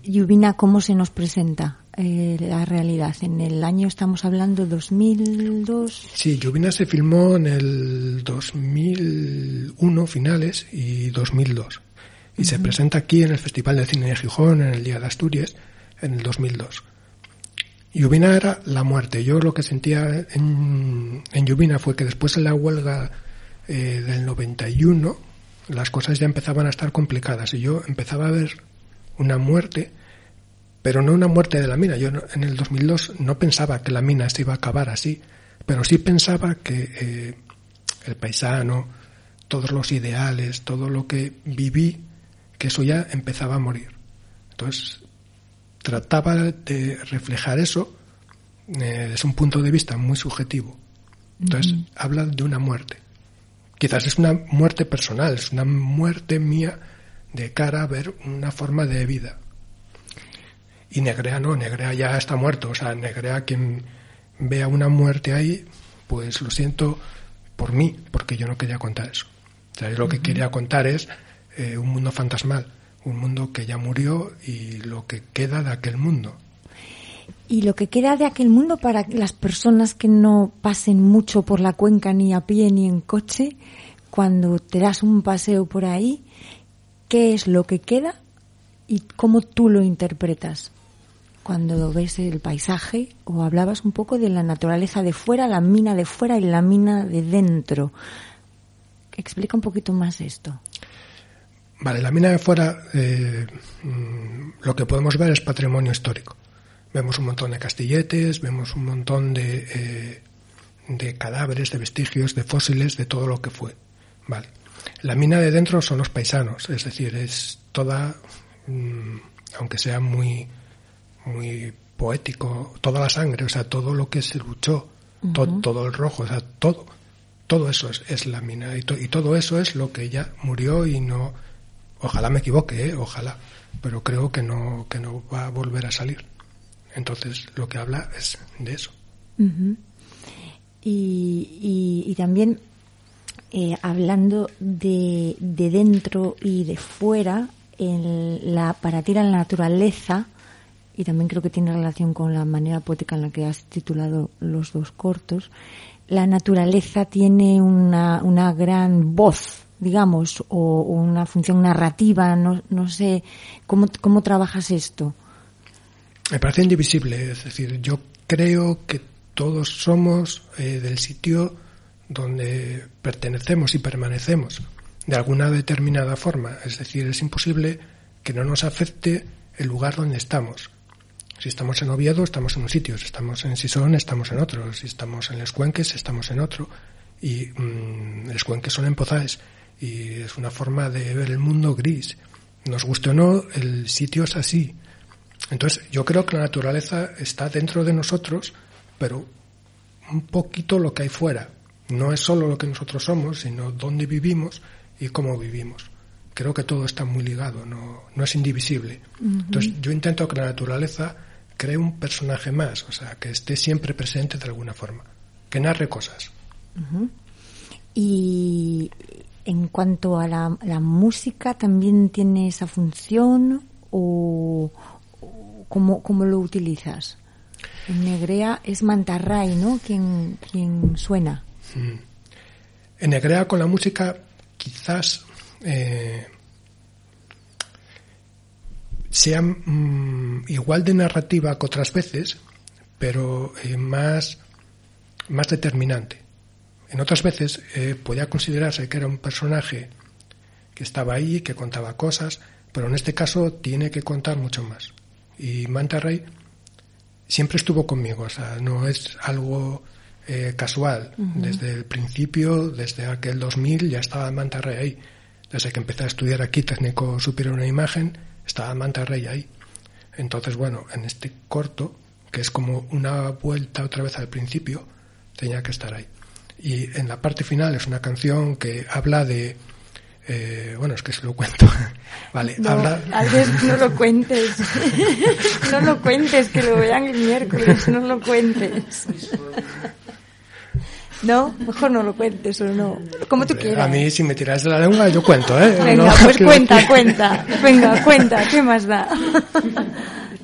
Yubina, ¿cómo se nos presenta eh, la realidad? En el año estamos hablando 2002. Sí, Yubina se filmó en el 2001 finales y 2002 y se presenta aquí en el Festival de Cine de Gijón en el Día de Asturias en el 2002. Lluvina era la muerte. Yo lo que sentía en, en Lluvina fue que después de la huelga eh, del 91 las cosas ya empezaban a estar complicadas y yo empezaba a ver una muerte, pero no una muerte de la mina. Yo en el 2002 no pensaba que la mina se iba a acabar así, pero sí pensaba que eh, el paisano, todos los ideales, todo lo que viví que eso ya empezaba a morir. Entonces, trataba de reflejar eso eh, desde un punto de vista muy subjetivo. Entonces, habla de una muerte. Quizás es una muerte personal, es una muerte mía de cara a ver una forma de vida. Y Negrea no, Negrea ya está muerto. O sea, Negrea, quien vea una muerte ahí, pues lo siento, por mí, porque yo no quería contar eso. O sea, yo lo que quería contar es eh, un mundo fantasmal, un mundo que ya murió y lo que queda de aquel mundo. Y lo que queda de aquel mundo para las personas que no pasen mucho por la cuenca ni a pie ni en coche, cuando te das un paseo por ahí, ¿qué es lo que queda y cómo tú lo interpretas? Cuando ves el paisaje o hablabas un poco de la naturaleza de fuera, la mina de fuera y la mina de dentro. Explica un poquito más esto. Vale, la mina de fuera, eh, mm, lo que podemos ver es patrimonio histórico. Vemos un montón de castilletes, vemos un montón de, eh, de cadáveres, de vestigios, de fósiles, de todo lo que fue. Vale. La mina de dentro son los paisanos, es decir, es toda, mm, aunque sea muy, muy poético, toda la sangre, o sea, todo lo que se luchó, todo el rojo, o sea, todo, todo eso es, la mina y, y, todo eso es lo que ya murió y no, ojalá me equivoque, ¿eh? ojalá, pero creo que no, que no va a volver a salir. Entonces, lo que habla es de eso. y, también eh, hablando de, de, dentro y de fuera, en la, para ti la naturaleza, y también creo que tiene relación con la manera poética en la que has titulado los dos cortos, la naturaleza tiene una, una gran voz, digamos, o, una función narrativa, no, no sé, ¿cómo, ¿cómo trabajas esto? Me parece indivisible, es decir, yo creo que todos somos eh, del sitio donde pertenecemos y permanecemos de alguna determinada forma, es decir, es imposible que no nos afecte el lugar donde estamos. Si estamos en Oviedo, estamos en un sitio, si estamos en Sison, estamos en otro, si estamos en Les Cuenques, estamos en otro. Y mmm, Les Cuenques son en Pozaes y es una forma de ver el mundo gris. Nos guste o no, el sitio es así. Entonces, yo creo que la naturaleza está dentro de nosotros, pero un poquito lo que hay fuera. No es solo lo que nosotros somos, sino dónde vivimos y cómo vivimos. Creo que todo está muy ligado, no, no es indivisible. Entonces, yo intento que la naturaleza cree un personaje más, o sea, que esté siempre presente de alguna forma, que narre cosas. Y en cuanto a la, la, música, ¿también tiene esa función o, ¿Cómo, lo utilizas? En Negrea es Mantarray, ¿no? Quien, quien suena. Mm. En Negrea con la música quizás eh, sea mm, igual de narrativa que otras veces, pero eh, más, más determinante. En otras veces eh, podía considerarse que era un personaje que estaba ahí, que contaba cosas, pero en este caso tiene que contar mucho más. Y Manta Ray siempre estuvo conmigo, o sea, no es algo eh, casual. Desde el principio, desde aquel 2000, ya estaba Manta Ray ahí. Desde que empecé a estudiar aquí técnico superior una imagen, estaba Manta Ray ahí. Entonces, bueno, en este corto, que es como una vuelta otra vez al principio, tenía que estar ahí. Y en la parte final es una canción que habla de eh, bueno, es que se lo cuento. vale, no, no lo cuentes. no lo cuentes, que lo vean el miércoles, no lo cuentes. No, mejor no lo cuentes o no. Como tú quieras. A mí, si me tiras de la lengua, yo cuento, ¿eh? Venga, pues cuenta, cuenta. Venga, cuenta, ¿qué más da?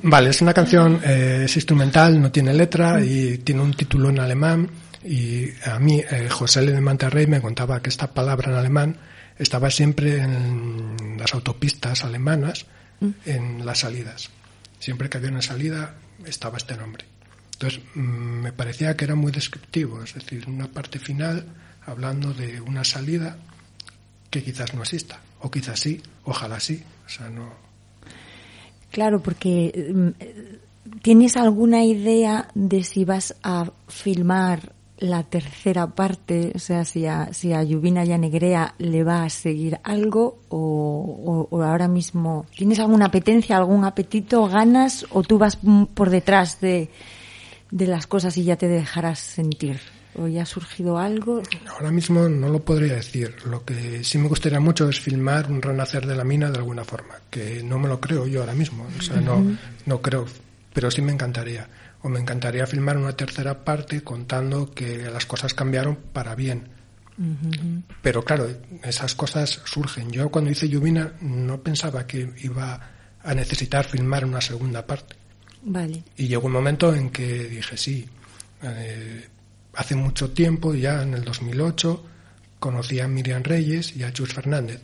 Vale, es una canción, eh, es instrumental, no tiene letra y tiene un título en alemán. Y a mí, eh, José L. de Monterrey me contaba que esta palabra en alemán estaba siempre en las autopistas alemanas, mm. en las salidas. Siempre que había una salida estaba este nombre. Entonces mm, me parecía que era muy descriptivo, es decir, una parte final hablando de una salida que quizás no exista, o quizás sí, ojalá sí, o sea, no. Claro, porque mm, ¿tienes alguna idea de si vas a filmar la tercera parte, o sea, si a, si a Lluvina y a Negrea le va a seguir algo o, ahora mismo tienes alguna apetencia, algún apetito, ganas o tú vas por detrás de, de las cosas y ya te dejarás sentir. ¿O ya ha surgido algo? Ahora mismo no lo podría decir. Lo que sí me gustaría mucho es filmar un renacer de la mina de alguna forma, que no me lo creo yo ahora mismo. O sea, no, no creo, pero sí me encantaría o me encantaría filmar una tercera parte contando que las cosas cambiaron para bien. Pero claro, esas cosas surgen. Yo cuando hice Lluvina no pensaba que iba a necesitar filmar una segunda parte. Vale. Y llegó un momento en que dije, sí, eh, hace mucho tiempo, ya en el 2008, conocí a Miriam Reyes y a Chus Fernández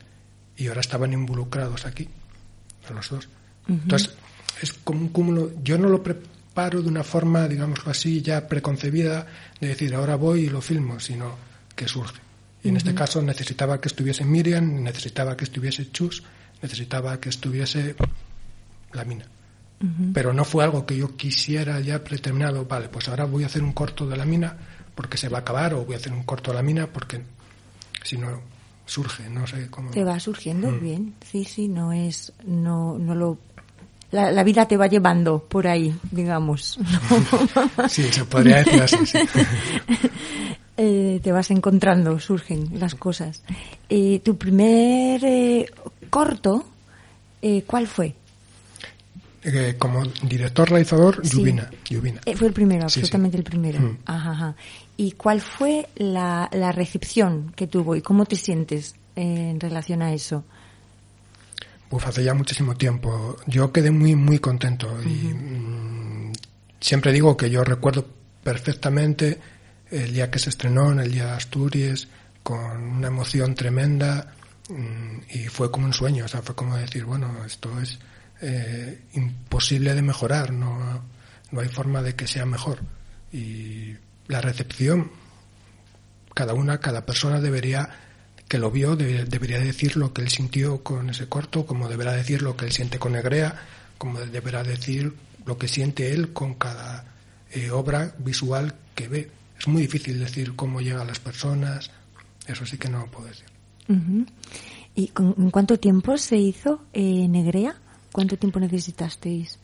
y ahora estaban involucrados aquí, a los dos. Entonces, es como un cúmulo, yo no lo preparo de una forma, digámoslo así, ya preconcebida, de decir, ahora voy y lo filmo, sino que surge. Y en este caso necesitaba que estuviese Miriam, necesitaba que estuviese Chus, necesitaba que estuviese la mina. Pero no fue algo que yo quisiera ya predeterminado, vale, pues ahora voy a hacer un corto de la mina porque se va a acabar o voy a hacer un corto de la mina porque si no surge, no sé cómo. Te va surgiendo mm. bien, sí, sí, no es, no, no lo la, vida te va llevando por ahí, digamos. Sí, se podría decir así. Sí. Eh, te vas encontrando, surgen las cosas. Eh, ¿Tu primer eh, corto, cuál fue? como director realizador, Lluvina. fue el primero, absolutamente el primero. Mm. Ajá, ¿Y cuál fue la, la, recepción que tuvo y cómo te sientes en relación a eso? Uf, hace ya muchísimo tiempo. Yo quedé muy, muy contento y mm, siempre digo que yo recuerdo perfectamente el día que se estrenó en el día de Asturias con una emoción tremenda mm, y fue como un sueño, o sea, fue como decir, bueno, esto es eh, imposible de mejorar, no, no hay forma de que sea mejor. Y la recepción, cada una, cada persona debería que lo vio debería decir lo que él sintió con ese corto, como deberá decir lo que él siente con Negrea, como deberá decir lo que siente él con cada eh, obra visual que ve. Es muy difícil decir cómo llega a las personas, eso sí que no lo puedo decir. ¿Y con, en cuánto tiempo se hizo eh, Negrea? ¿Cuánto tiempo necesitasteis?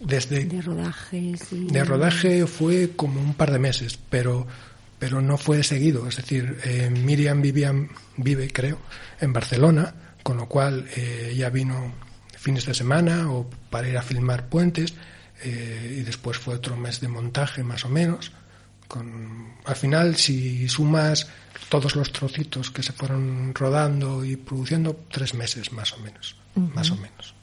Desde, de rodajes. De rodaje fue como un par de meses, pero pero no fue seguido. Es decir, eh, Miriam vive, creo, en Barcelona, con lo cual eh, ella vino fines de semana o para ir a filmar puentes eh, y después fue otro mes de montaje más o menos. Con, al final, si sumas todos los trocitos que se fueron rodando y produciendo, tres meses más o menos, más o menos.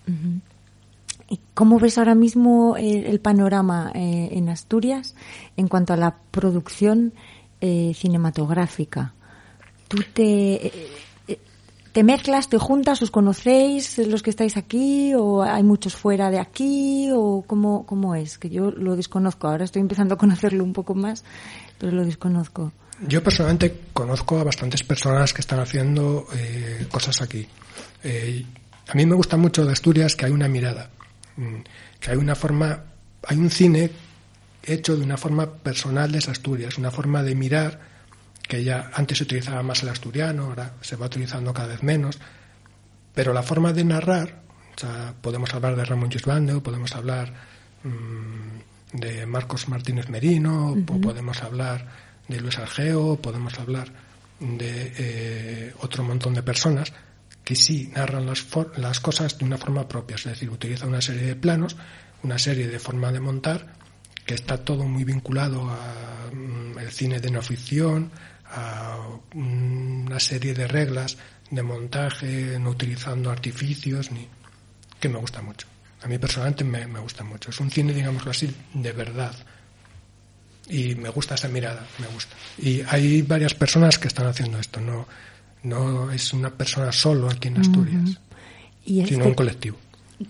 ¿Y cómo ves ahora mismo el, panorama en Asturias en cuanto a la producción eh, cinematográfica. ¿Tú te, eh, eh, te mezclas, te juntas, os conocéis los que estáis aquí o hay muchos fuera de aquí o cómo, cómo es? Que yo lo desconozco, ahora estoy empezando a conocerlo un poco más, pero lo desconozco. Yo personalmente conozco a bastantes personas que están haciendo cosas aquí. a mí me gusta mucho de Asturias que hay una mirada, mm, que hay una forma, hay un cine hecho de una forma personal de Asturias, una forma de mirar que ya antes se utilizaba más el asturiano, ahora se va utilizando cada vez menos, pero la forma de narrar, o sea, podemos hablar de Ramón Gisbando, podemos hablar mm, de Marcos Martínez Merino, podemos hablar de Luis Argeo, podemos hablar de eh, otro montón de personas que sí narran las, las cosas de una forma propia, es decir, utiliza una serie de planos, una serie de forma de montar que está todo muy vinculado al mm, cine de no ficción, a una serie de reglas de montaje, no utilizando artificios, ni que me gusta mucho. A mí personalmente me, me gusta mucho. Es un cine, digámoslo así, de verdad. Y me gusta esa mirada, me gusta. Y hay varias personas que están haciendo esto. No, no es una persona solo aquí en Asturias, sino este un colectivo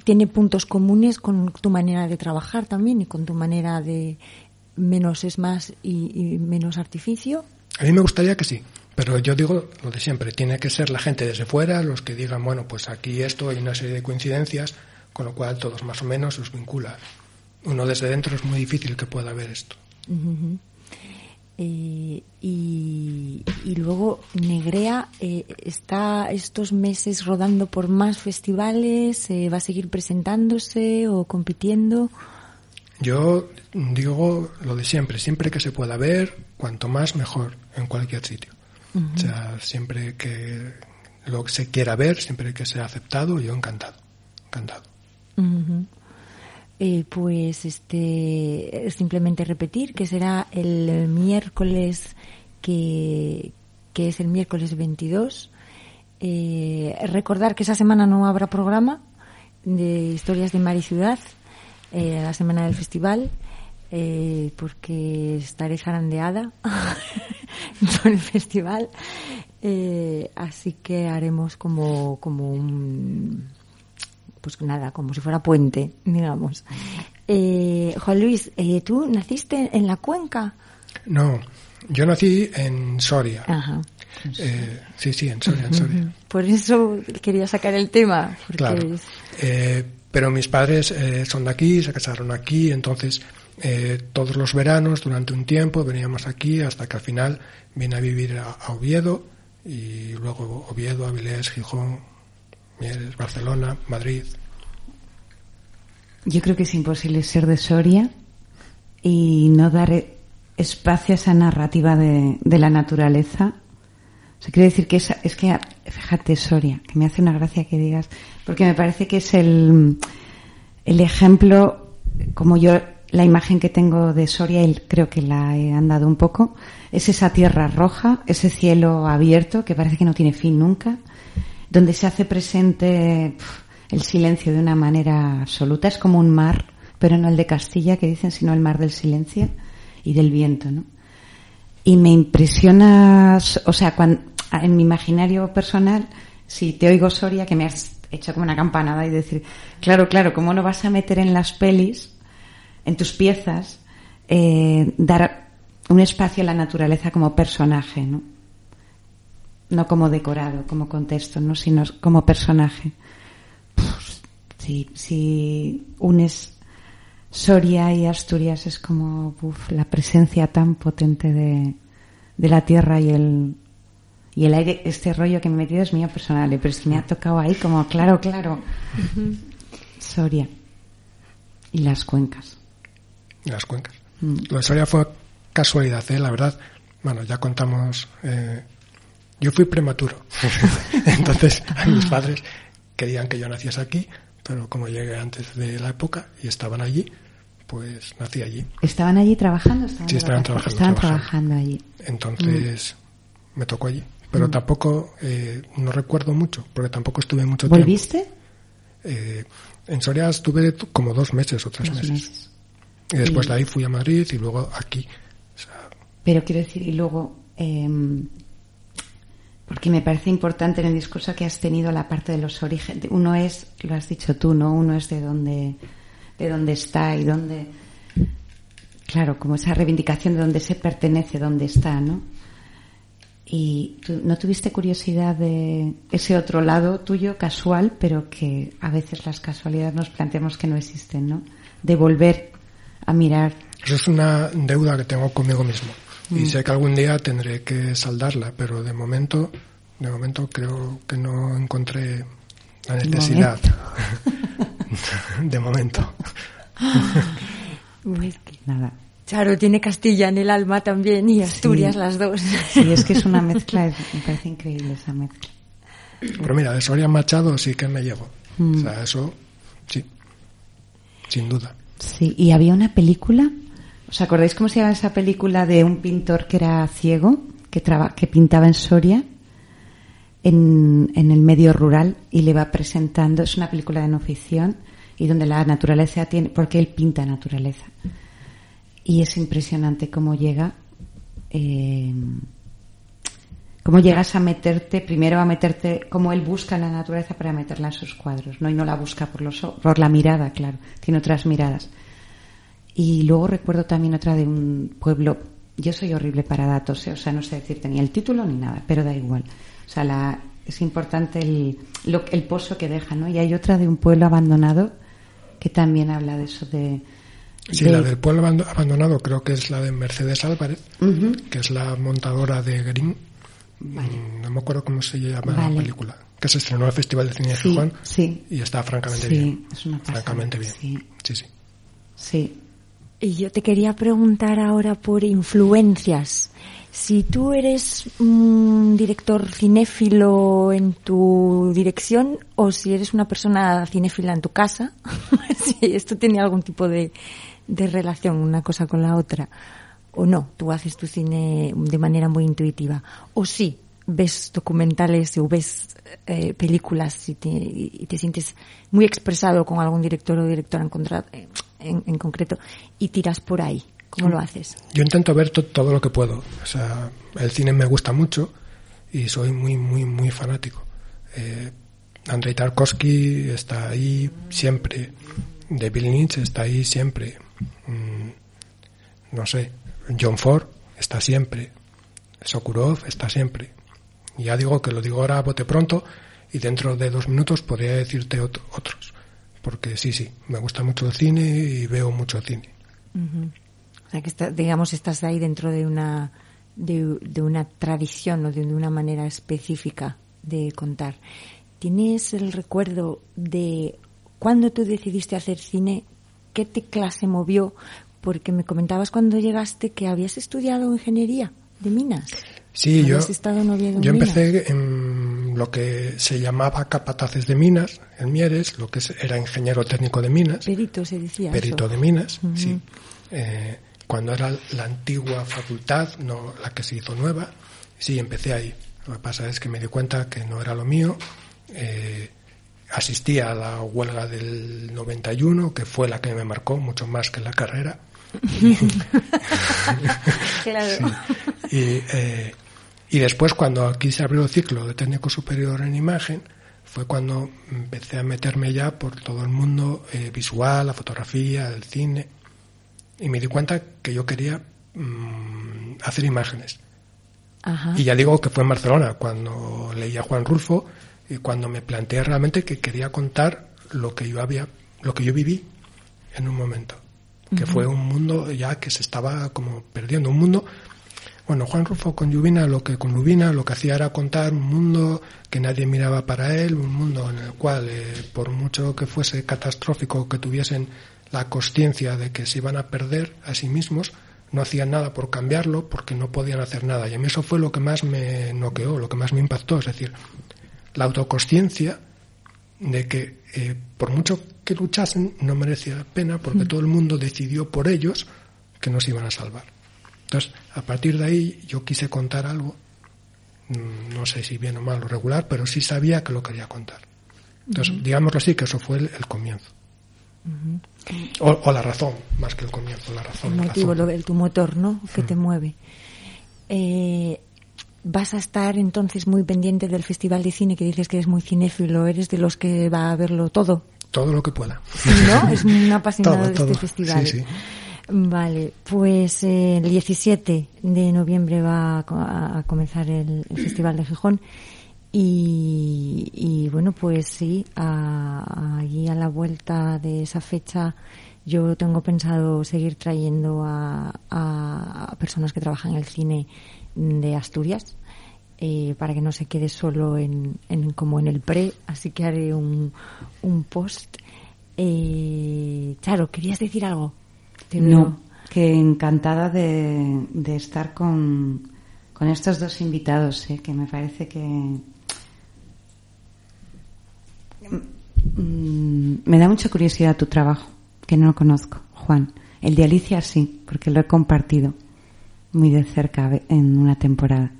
tiene puntos comunes con tu manera de trabajar también y con tu manera de menos es más y, menos artificio. A mí me gustaría que sí, pero yo digo lo de siempre, tiene que ser la gente desde fuera los que digan, bueno, pues aquí esto hay una serie de coincidencias, con lo cual todos más o menos los vincula. Uno desde dentro es muy difícil que pueda ver esto. Eh, y, luego Negrea eh, está estos meses rodando por más festivales, eh, va a seguir presentándose o compitiendo. Yo digo lo de siempre, siempre que se pueda ver, cuanto más mejor en cualquier sitio. O sea, siempre que lo se quiera ver, siempre que sea aceptado, yo encantado, encantado. Eh, pues este simplemente repetir que será el miércoles que, que es el miércoles 22. Eh, recordar que esa semana no habrá programa de historias de mar y ciudad, eh, la semana del festival, eh, porque estaré zarandeada en el festival. Así que haremos como, como un, pues nada, como si fuera puente, digamos. Eh, Juan Luis, eh, ¿tú naciste en la cuenca? No, yo nací en Soria. Ajá. Eh, sí, sí, en Soria, en Soria. Por eso quería sacar el tema. Porque Claro. Eh, pero mis padres eh, son de aquí, se casaron aquí, entonces eh, todos los veranos, durante un tiempo, veníamos aquí hasta que al final vine a vivir a, a Oviedo y luego Oviedo, Avilés, Gijón, Barcelona, Madrid. Yo creo que es imposible ser de Soria y no dar espacio a esa narrativa de, la naturaleza. O sea, quiero decir que es que, fíjate, Soria, que me hace una gracia que digas, porque me parece que es el, el ejemplo, como yo, la imagen que tengo de Soria, creo que la he andado un poco, es esa tierra roja, ese cielo abierto que parece que no tiene fin nunca, donde se hace presente el silencio de una manera absoluta. Es como un mar, pero no el de Castilla que dicen, sino el mar del silencio y del viento, ¿no? Y me impresiona, o sea, en mi imaginario personal, si te oigo Soria, que me has hecho como una campanada y decir, claro, claro, ¿cómo no vas a meter en las pelis, en tus piezas, eh, dar un espacio a la naturaleza como personaje, ¿no? No como decorado, como contexto, ¿no? Sino como personaje. Si, si unes Soria y Asturias es como uf, la presencia tan potente de, de la tierra y el, y el aire. Este rollo que me he metido es mío personal, eh, pero es que me ha tocado ahí como, claro, claro. Soria. Y las cuencas. y las cuencas. Mm. Lo de Soria fue casualidad, ¿eh? la verdad. Bueno, ya contamos. eh, yo fui prematuro. Entonces, mis padres querían que yo naciese aquí, pero como llegué antes de la época y estaban allí, pues nací allí. ¿Estaban allí trabajando? Estaban, Sí, estaban trabajando, Estaban trabajando. trabajando allí. Entonces, Mm. me tocó allí. Pero tampoco, eh, no recuerdo mucho, porque tampoco estuve mucho tiempo. ¿Volviste? Eh, en Soria estuve como dos meses o tres Dos meses. meses. Y después Y- de ahí fui a Madrid y luego aquí. O sea, Pero quiero decir, y luego, eh, porque me parece importante en el discurso que has tenido la parte de los orígenes. Uno es, lo has dicho tú, ¿no? Uno es de dónde, de dónde está y dónde, claro, como esa reivindicación de dónde se pertenece, dónde está, ¿no? Y tú, ¿no tuviste curiosidad de ese otro lado tuyo, casual, pero que a veces las casualidades nos planteamos que no existen, ¿no? De volver a mirar Eso es una deuda que tengo conmigo mismo. Mm. Y sé que algún día tendré que saldarla, pero de momento, de momento creo que no encontré la necesidad. de momento. Pues que- nada. Claro, tiene Castilla en el alma también y Asturias Sí. las dos. Sí, es que es una mezcla, me parece increíble esa mezcla. Pero mira, de Soria Machado sí que me llevo. Mm. O sea, eso sí, sin duda. Sí, y había una película, ¿os acordáis cómo se llama esa película de un pintor que era ciego, que, traba, que pintaba en Soria, en, en el medio rural, y le va presentando, es una película de no ficción, y donde la naturaleza tiene, porque él pinta naturaleza. Y es impresionante cómo llega, eh, cómo llegas a meterte, primero a meterte, como él busca la naturaleza para meterla en sus cuadros, ¿no? Y no la busca por los por la mirada, claro, tiene otras miradas. Y luego recuerdo también otra de un pueblo, yo soy horrible para datos, ¿eh? o sea, no sé decirte ni el título ni nada, pero da igual. O sea, la, es importante el, lo- el pozo que deja, ¿no? Y hay otra de un pueblo abandonado que también habla de eso de... Sí, de- la del pueblo abando- abandonado creo que es la de Mercedes Álvarez, que es la montadora de Green. Mm, No me acuerdo cómo se llama Vale. la película. Que se estrenó en el Festival de Cine de Sí, y está francamente Sí, bien. es una pasada, francamente bien. sí. sí, sí. Y yo te quería preguntar ahora por influencias. Si tú eres un director cinéfilo en tu dirección o si eres una persona cinéfila en tu casa, si esto tiene algún tipo de, de relación una cosa con la otra o no, tú haces tu cine de manera muy intuitiva. O sí, ves documentales o ves eh, películas y te, y te, sientes muy expresado con algún director o directora en, en, concreto y tiras por ahí? ¿Cómo lo haces? Yo intento ver todo lo que puedo. O sea, el cine me gusta mucho y soy muy, muy, muy fanático. Eh, Andrei Tarkovsky está ahí siempre. Bill Lynch está ahí siempre. Mm, no sé. John Ford está siempre. Sokurov está siempre. Ya digo que lo digo ahora a bote pronto y dentro de dos minutos podría decirte otros. Porque sí, sí, me gusta mucho el cine y veo mucho cine. O sea, que digamos, estás ahí dentro de una, de, de una tradición o de una manera específica de contar. ¿Tienes el recuerdo de cuando tú decidiste hacer cine? ¿Qué te clase movió? Porque me comentabas cuando llegaste que habías estudiado ingeniería de minas. Sí, yo, yo empecé en lo que se llamaba capataces de minas, en Mieres, lo que era ingeniero técnico de minas. Perito se decía. Perito de minas, sí. Eh, cuando era la antigua facultad, no la que se hizo nueva, sí, empecé ahí. Lo que pasa es que me di cuenta que no era lo mío. Eh, asistí a la huelga del 91, que fue la que me marcó mucho más que la carrera. claro. Y, eh, y después, cuando aquí se abrió el ciclo de técnico superior en imagen, fue cuando empecé a meterme ya por todo el mundo eh, visual, la fotografía, el cine y me di cuenta que yo quería mm, hacer imágenes. Y ya digo que fue en Barcelona, cuando leí a Juan Rulfo y cuando me planteé realmente que quería contar lo que yo había, lo que yo viví en un momento. Que fue un mundo ya que se estaba como perdiendo. Un mundo, bueno, Juan Rulfo con Lluvina, lo que con Lluvina lo que hacía era contar un mundo que nadie miraba para él, un mundo en el cual, eh, por mucho que fuese catastrófico, que tuviesen la conciencia de que se iban a perder a sí mismos, no hacían nada por cambiarlo porque no podían hacer nada. Y a mí eso fue lo que más me noqueó, lo que más me impactó. Es decir, la autoconsciencia de que eh, por mucho que luchasen no merecía la pena porque mm. todo el mundo decidió por ellos que nos iban a salvar. Entonces, a partir de ahí yo quise contar algo, mm, no sé si bien o mal o regular, pero sí sabía que lo quería contar. Entonces, digámoslo así, que eso fue el comienzo o, la razón, más que el comienzo, la razón. El motivo, Lo, tu motor, ¿no? Que te mueve. Eh, ¿Vas a estar entonces muy pendiente del Festival de Cine, que dices que eres muy cinéfilo? ¿Eres de los que va a verlo todo? Todo lo que pueda. ¿No? Es un apasionado de este festival. Sí, sí. Vale, pues eh, el 17 de noviembre va a, comenzar el, Festival de Gijón y, bueno, pues sí, allí a, la vuelta de esa fecha yo tengo pensado seguir trayendo a, personas que trabajan en el cine de Asturias eh, para que no se quede solo en, como en el pre, así que haré un, un post. Eh, Charo, ¿querías decir algo? No, que encantada de, de estar con, con estos dos invitados, eh, que me parece que, Mm, me da mucha curiosidad tu trabajo, que no lo conozco, Juan. El de Alicia sí, porque lo he compartido muy de cerca en una temporada.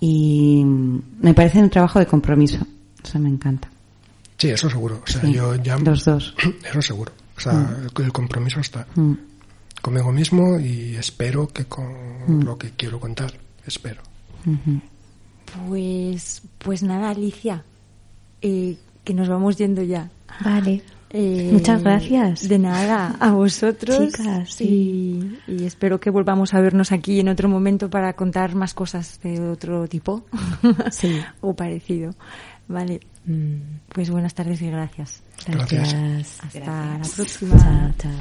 Y me parece un trabajo de compromiso. Eso me encanta. Sí, eso seguro. O sea, yo ya, los dos. Eso seguro. O sea, mm. el compromiso está mm. conmigo mismo y espero que con lo que quiero contar, espero. Pues, pues nada, Alicia. Eh, que nos vamos yendo ya. Vale. Eh, Muchas gracias. De nada, a vosotros. Chicas, y, espero que volvamos a vernos aquí en otro momento para contar más cosas de otro tipo. Sí. o parecido. Vale. Mm, pues buenas tardes y gracias. Gracias. Hasta la próxima. chao.